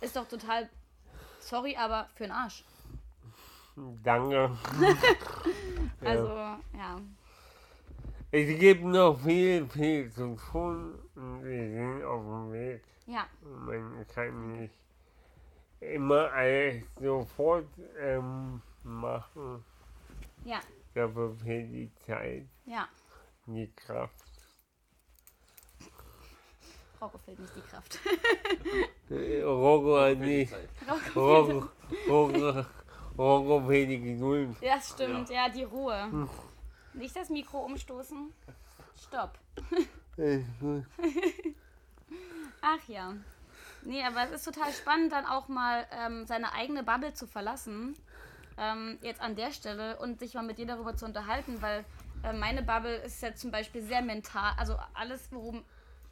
Ist doch total, sorry, aber für den Arsch. Danke. Also, ja. Es gibt noch viel, viel zu tun und wir sind auf dem Weg. Ja, Man kann nicht immer alles sofort ähm, machen. ja, Dafür fehlt die Zeit, ja. die Kraft. Rocco fehlt nicht die Kraft. Rocco hat nicht. Rocco, Rocco, Rocco fehlt die Geduld. Ja, das stimmt. Ja, die Ruhe. Nicht das Mikro umstoßen. Stopp. Ach ja. Nee, aber es ist total spannend, dann auch mal ähm, seine eigene Bubble zu verlassen. Ähm, jetzt an der Stelle und sich mal mit dir darüber zu unterhalten, weil äh, meine Bubble ist ja zum Beispiel sehr mental. Also alles, worum,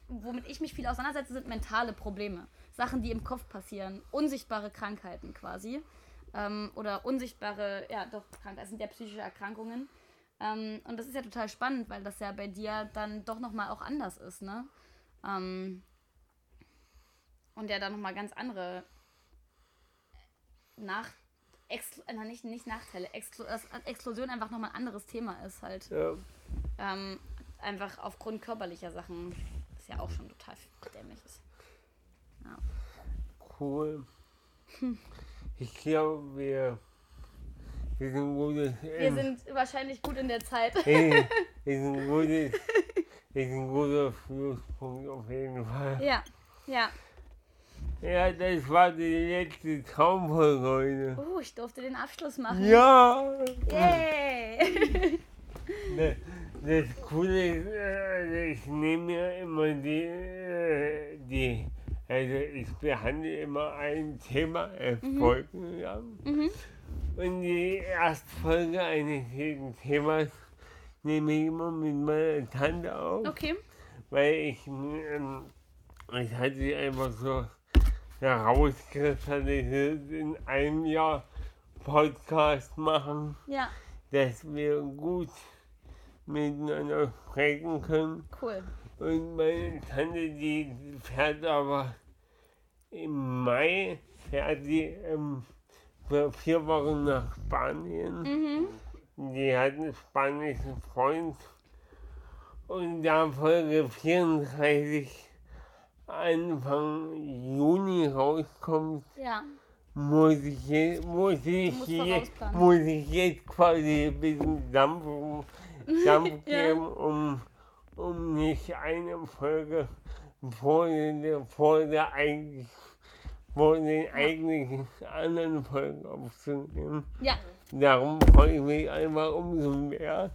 womit ich mich viel auseinandersetze, sind mentale Probleme. Sachen, die im Kopf passieren. Unsichtbare Krankheiten quasi. Ähm, oder unsichtbare, ja doch, Krankheiten. Sind ja psychische Erkrankungen. Ähm, und das ist ja total spannend, weil das ja bei dir dann doch nochmal auch anders ist, ne? Ähm, und ja dann nochmal ganz andere nach Expl äh, nicht, nicht Nachteile, Explo dass Explosion einfach nochmal ein anderes Thema ist halt. Ja. Ähm, einfach aufgrund körperlicher Sachen, das ja auch schon total dämlich ist. Cool. Ich glaube, wir, wir sind gutes. Wir sind wahrscheinlich gut in der Zeit. ist ein gutes, ist ein guter Schlusspunkt auf jeden Fall. ja, ja. Ja, das war die letzte Traumfolge heute. Uh, ich durfte den Abschluss machen. Ja! Yay! Das, das Coole ist, äh, ich nehme ja immer die, äh, die, also ich behandle immer ein Thema äh, folgenlang. Mhm. Und die erste Folge eines jeden Themas nehme ich immer mit meiner Tante auf. Okay. weil ich, ähm, ich hatte sie einfach so herauskristallisiert in einem Jahr Podcast machen, Ja, dass wir gut miteinander sprechen können. cool. Und meine Tante, die fährt aber im Mai, fährt die ähm, für vier Wochen nach Spanien. Mhm. Die hat einen spanischen Freund. Und da Folge 34 Anfang Juni rauskommt, Ja, muss ich, je, muss ich, musst je, vorausplanen. muss ich jetzt quasi ein bisschen Dampf, Dampf Ja. geben, um, um nicht eine Folge vor der, vor der eigentlich vor den eigentlichen anderen Folgen aufzunehmen. ja, Darum freue ich mich einfach umso mehr,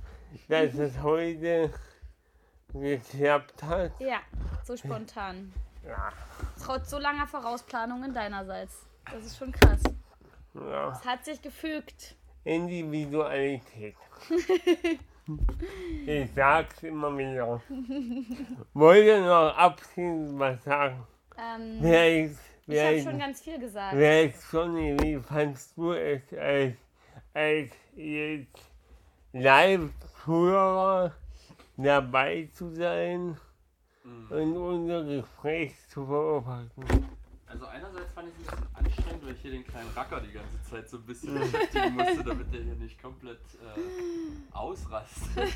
dass es heute geklappt hat. ja. So spontan. Ja, Trotz so langer Vorausplanungen deinerseits. Das ist schon krass. ja. Es hat sich gefügt. Individualität. Ich sag's immer wieder. Wollte noch abschließend was sagen. Ähm, Wer ist, ich wer habe ist, schon ganz viel gesagt. wer ist Sonny, wie fandst du es als, als jetzt Live-Zuhörer dabei zu sein und unser Gespräch zu beobachten? Also einerseits fand ich es ein bisschen anstrengend, weil ich hier den kleinen Racker die ganze Zeit so ein bisschen beschäftigen musste, damit der hier nicht komplett äh, ausrastet.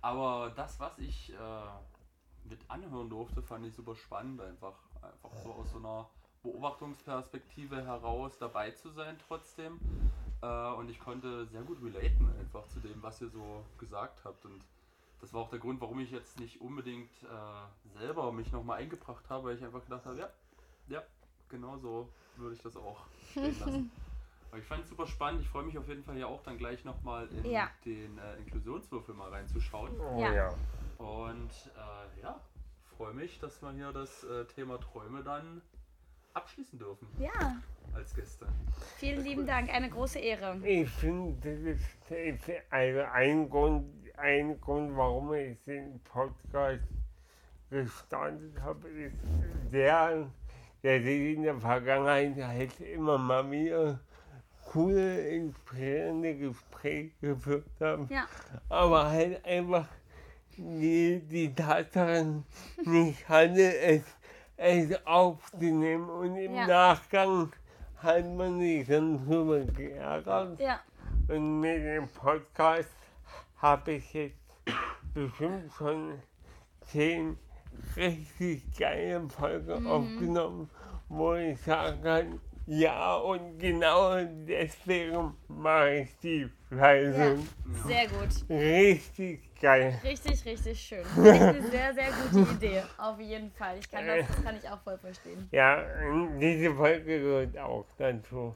Aber das, was ich äh, mit anhören durfte, fand ich super spannend, einfach, einfach so aus so einer Beobachtungsperspektive heraus dabei zu sein trotzdem. Äh, und ich konnte sehr gut relaten einfach zu dem, was ihr so gesagt habt. Und das war auch der Grund, warum ich jetzt nicht unbedingt äh, selber mich nochmal eingebracht habe, weil ich einfach gedacht habe, ja, ja, genau so würde ich das auch stehen lassen. Aber ich fand es super spannend. Ich freue mich auf jeden Fall ja auch dann gleich nochmal in Ja. den äh, Inklusionswürfel mal reinzuschauen. Oh Ja. ja. Und äh, ja, freue mich, dass wir hier das äh, Thema Träume dann abschließen dürfen Ja, als Gäste. vielen lieben Dank. Eine große Ehre. Ich finde, das ist, das ist also ein Grund, ein Grund, warum ich den Podcast gestartet habe, ist der, dass ich in der Vergangenheit halt immer mal wieder coole, inspirierende Gespräche geführt habe. Ja, aber halt einfach die, die Tatsache nicht hatte, es, es aufzunehmen. Und im Ja. Nachgang hat man sich dann drüber geärgert. ja, Und mit dem Podcast habe ich jetzt bestimmt schon zehn richtig geile Folgen aufgenommen, wo ich sagen kann, ja, und genau deswegen mache ich die Weise. sehr gut. Richtig geil. Richtig, richtig schön. Eine sehr, sehr gute Idee. Auf jeden Fall. Ich kann das, das kann ich auch voll verstehen. Ja, diese Folge gehört auch dazu.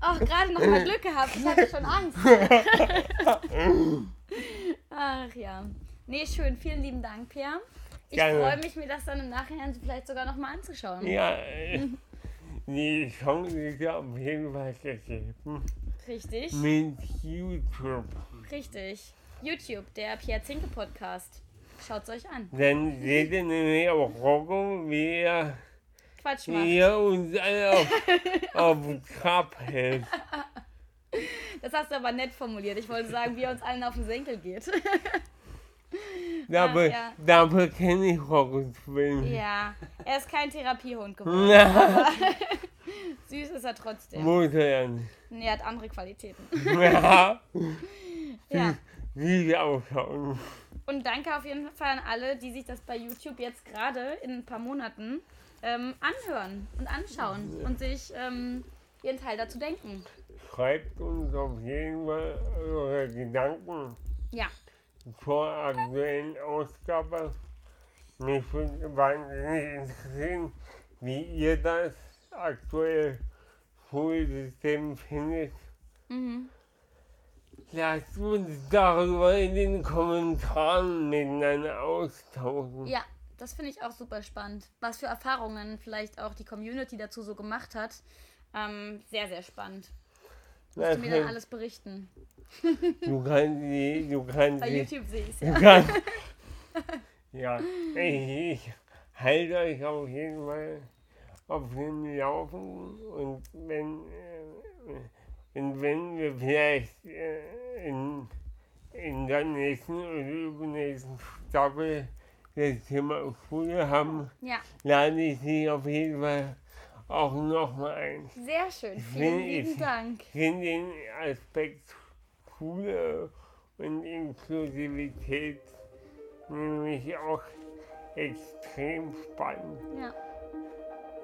Ach, gerade noch mal Glück gehabt. Ich hatte schon Angst. Ach ja. Nee, schön. Vielen lieben Dank, Pierre. Ich freue mich, mir das dann im Nachhinein vielleicht sogar noch mal anzuschauen. Ja, äh, die Chance ist ja auf jeden Fall gegeben. Richtig, Mit YouTube. richtig. YouTube, der Pierre Zinke Podcast. Schaut's euch an. Dann seht ihr nämlich auch Rocco, wie er, Quatsch macht. er uns alle auf, auf den Trab hält. Das hast du aber nett formuliert. Ich wollte sagen, wie er uns allen auf den Senkel geht. Dafür, ja. dafür kenne ich Roccos Film. ja, er ist kein Therapiehund geworden. Süß ist er trotzdem. muss er ja nicht. Nee, er hat andere Qualitäten. Ja, Ja. wie wir ausschauen. Und danke auf jeden Fall an alle, die sich das bei YouTube jetzt gerade in ein paar Monaten ähm, anhören und anschauen und sich ähm, ihren Teil dazu denken. Schreibt uns auf jeden Fall eure Gedanken Ja, zur aktuellen Ausgabe. Mich würde wahnsinnig interessieren, wie ihr das aktuelle Schulsystem findet. mhm. Lasst uns darüber in den Kommentaren miteinander austauschen. ja, das finde ich auch super spannend. Was für Erfahrungen vielleicht auch die Community dazu so gemacht hat. Ähm, sehr, sehr spannend. Musst du mir dann alles berichten. Du kannst die, du kannst Bei YouTube sehe ich es ja. kannst, ja, ich, ich halte euch auf jeden Fall auf dem Laufen und wenn, äh, und wenn wir vielleicht äh, in, in der nächsten oder übernächsten Staffel das Thema Schule haben, Ja, lade ich sie auf jeden Fall auch nochmal ein. sehr schön. Vielen lieben ich- Dank. Ich finde den Aspekt Schule und Inklusivität nämlich auch extrem spannend. Ja.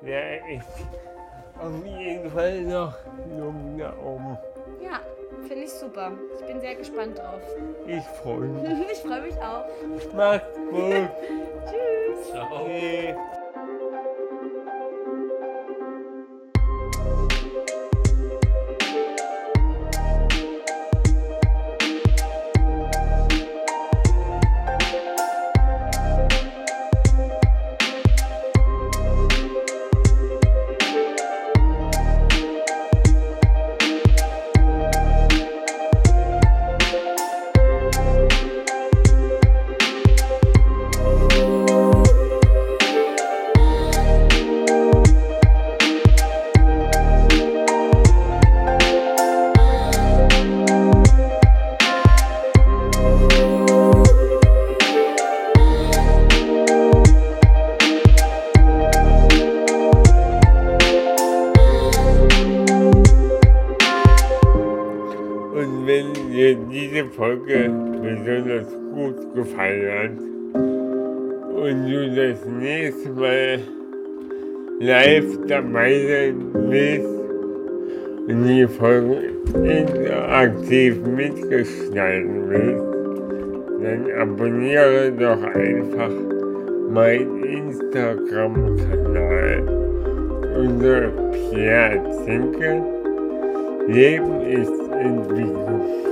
Der ist auf jeden Fall noch Luft nach oben. Finde ich super. Ich bin sehr gespannt drauf. Ich freue mich. Ich freue mich auch. Macht's gut. Tschüss. Ciao. Tschüss. Hat und du das nächste Mal live dabei sein willst und die Folge interaktiv mitgestalten willst, dann abonniere doch einfach meinen Instagram-Kanal unter Pierre Zinke Leben ist Entwicklung.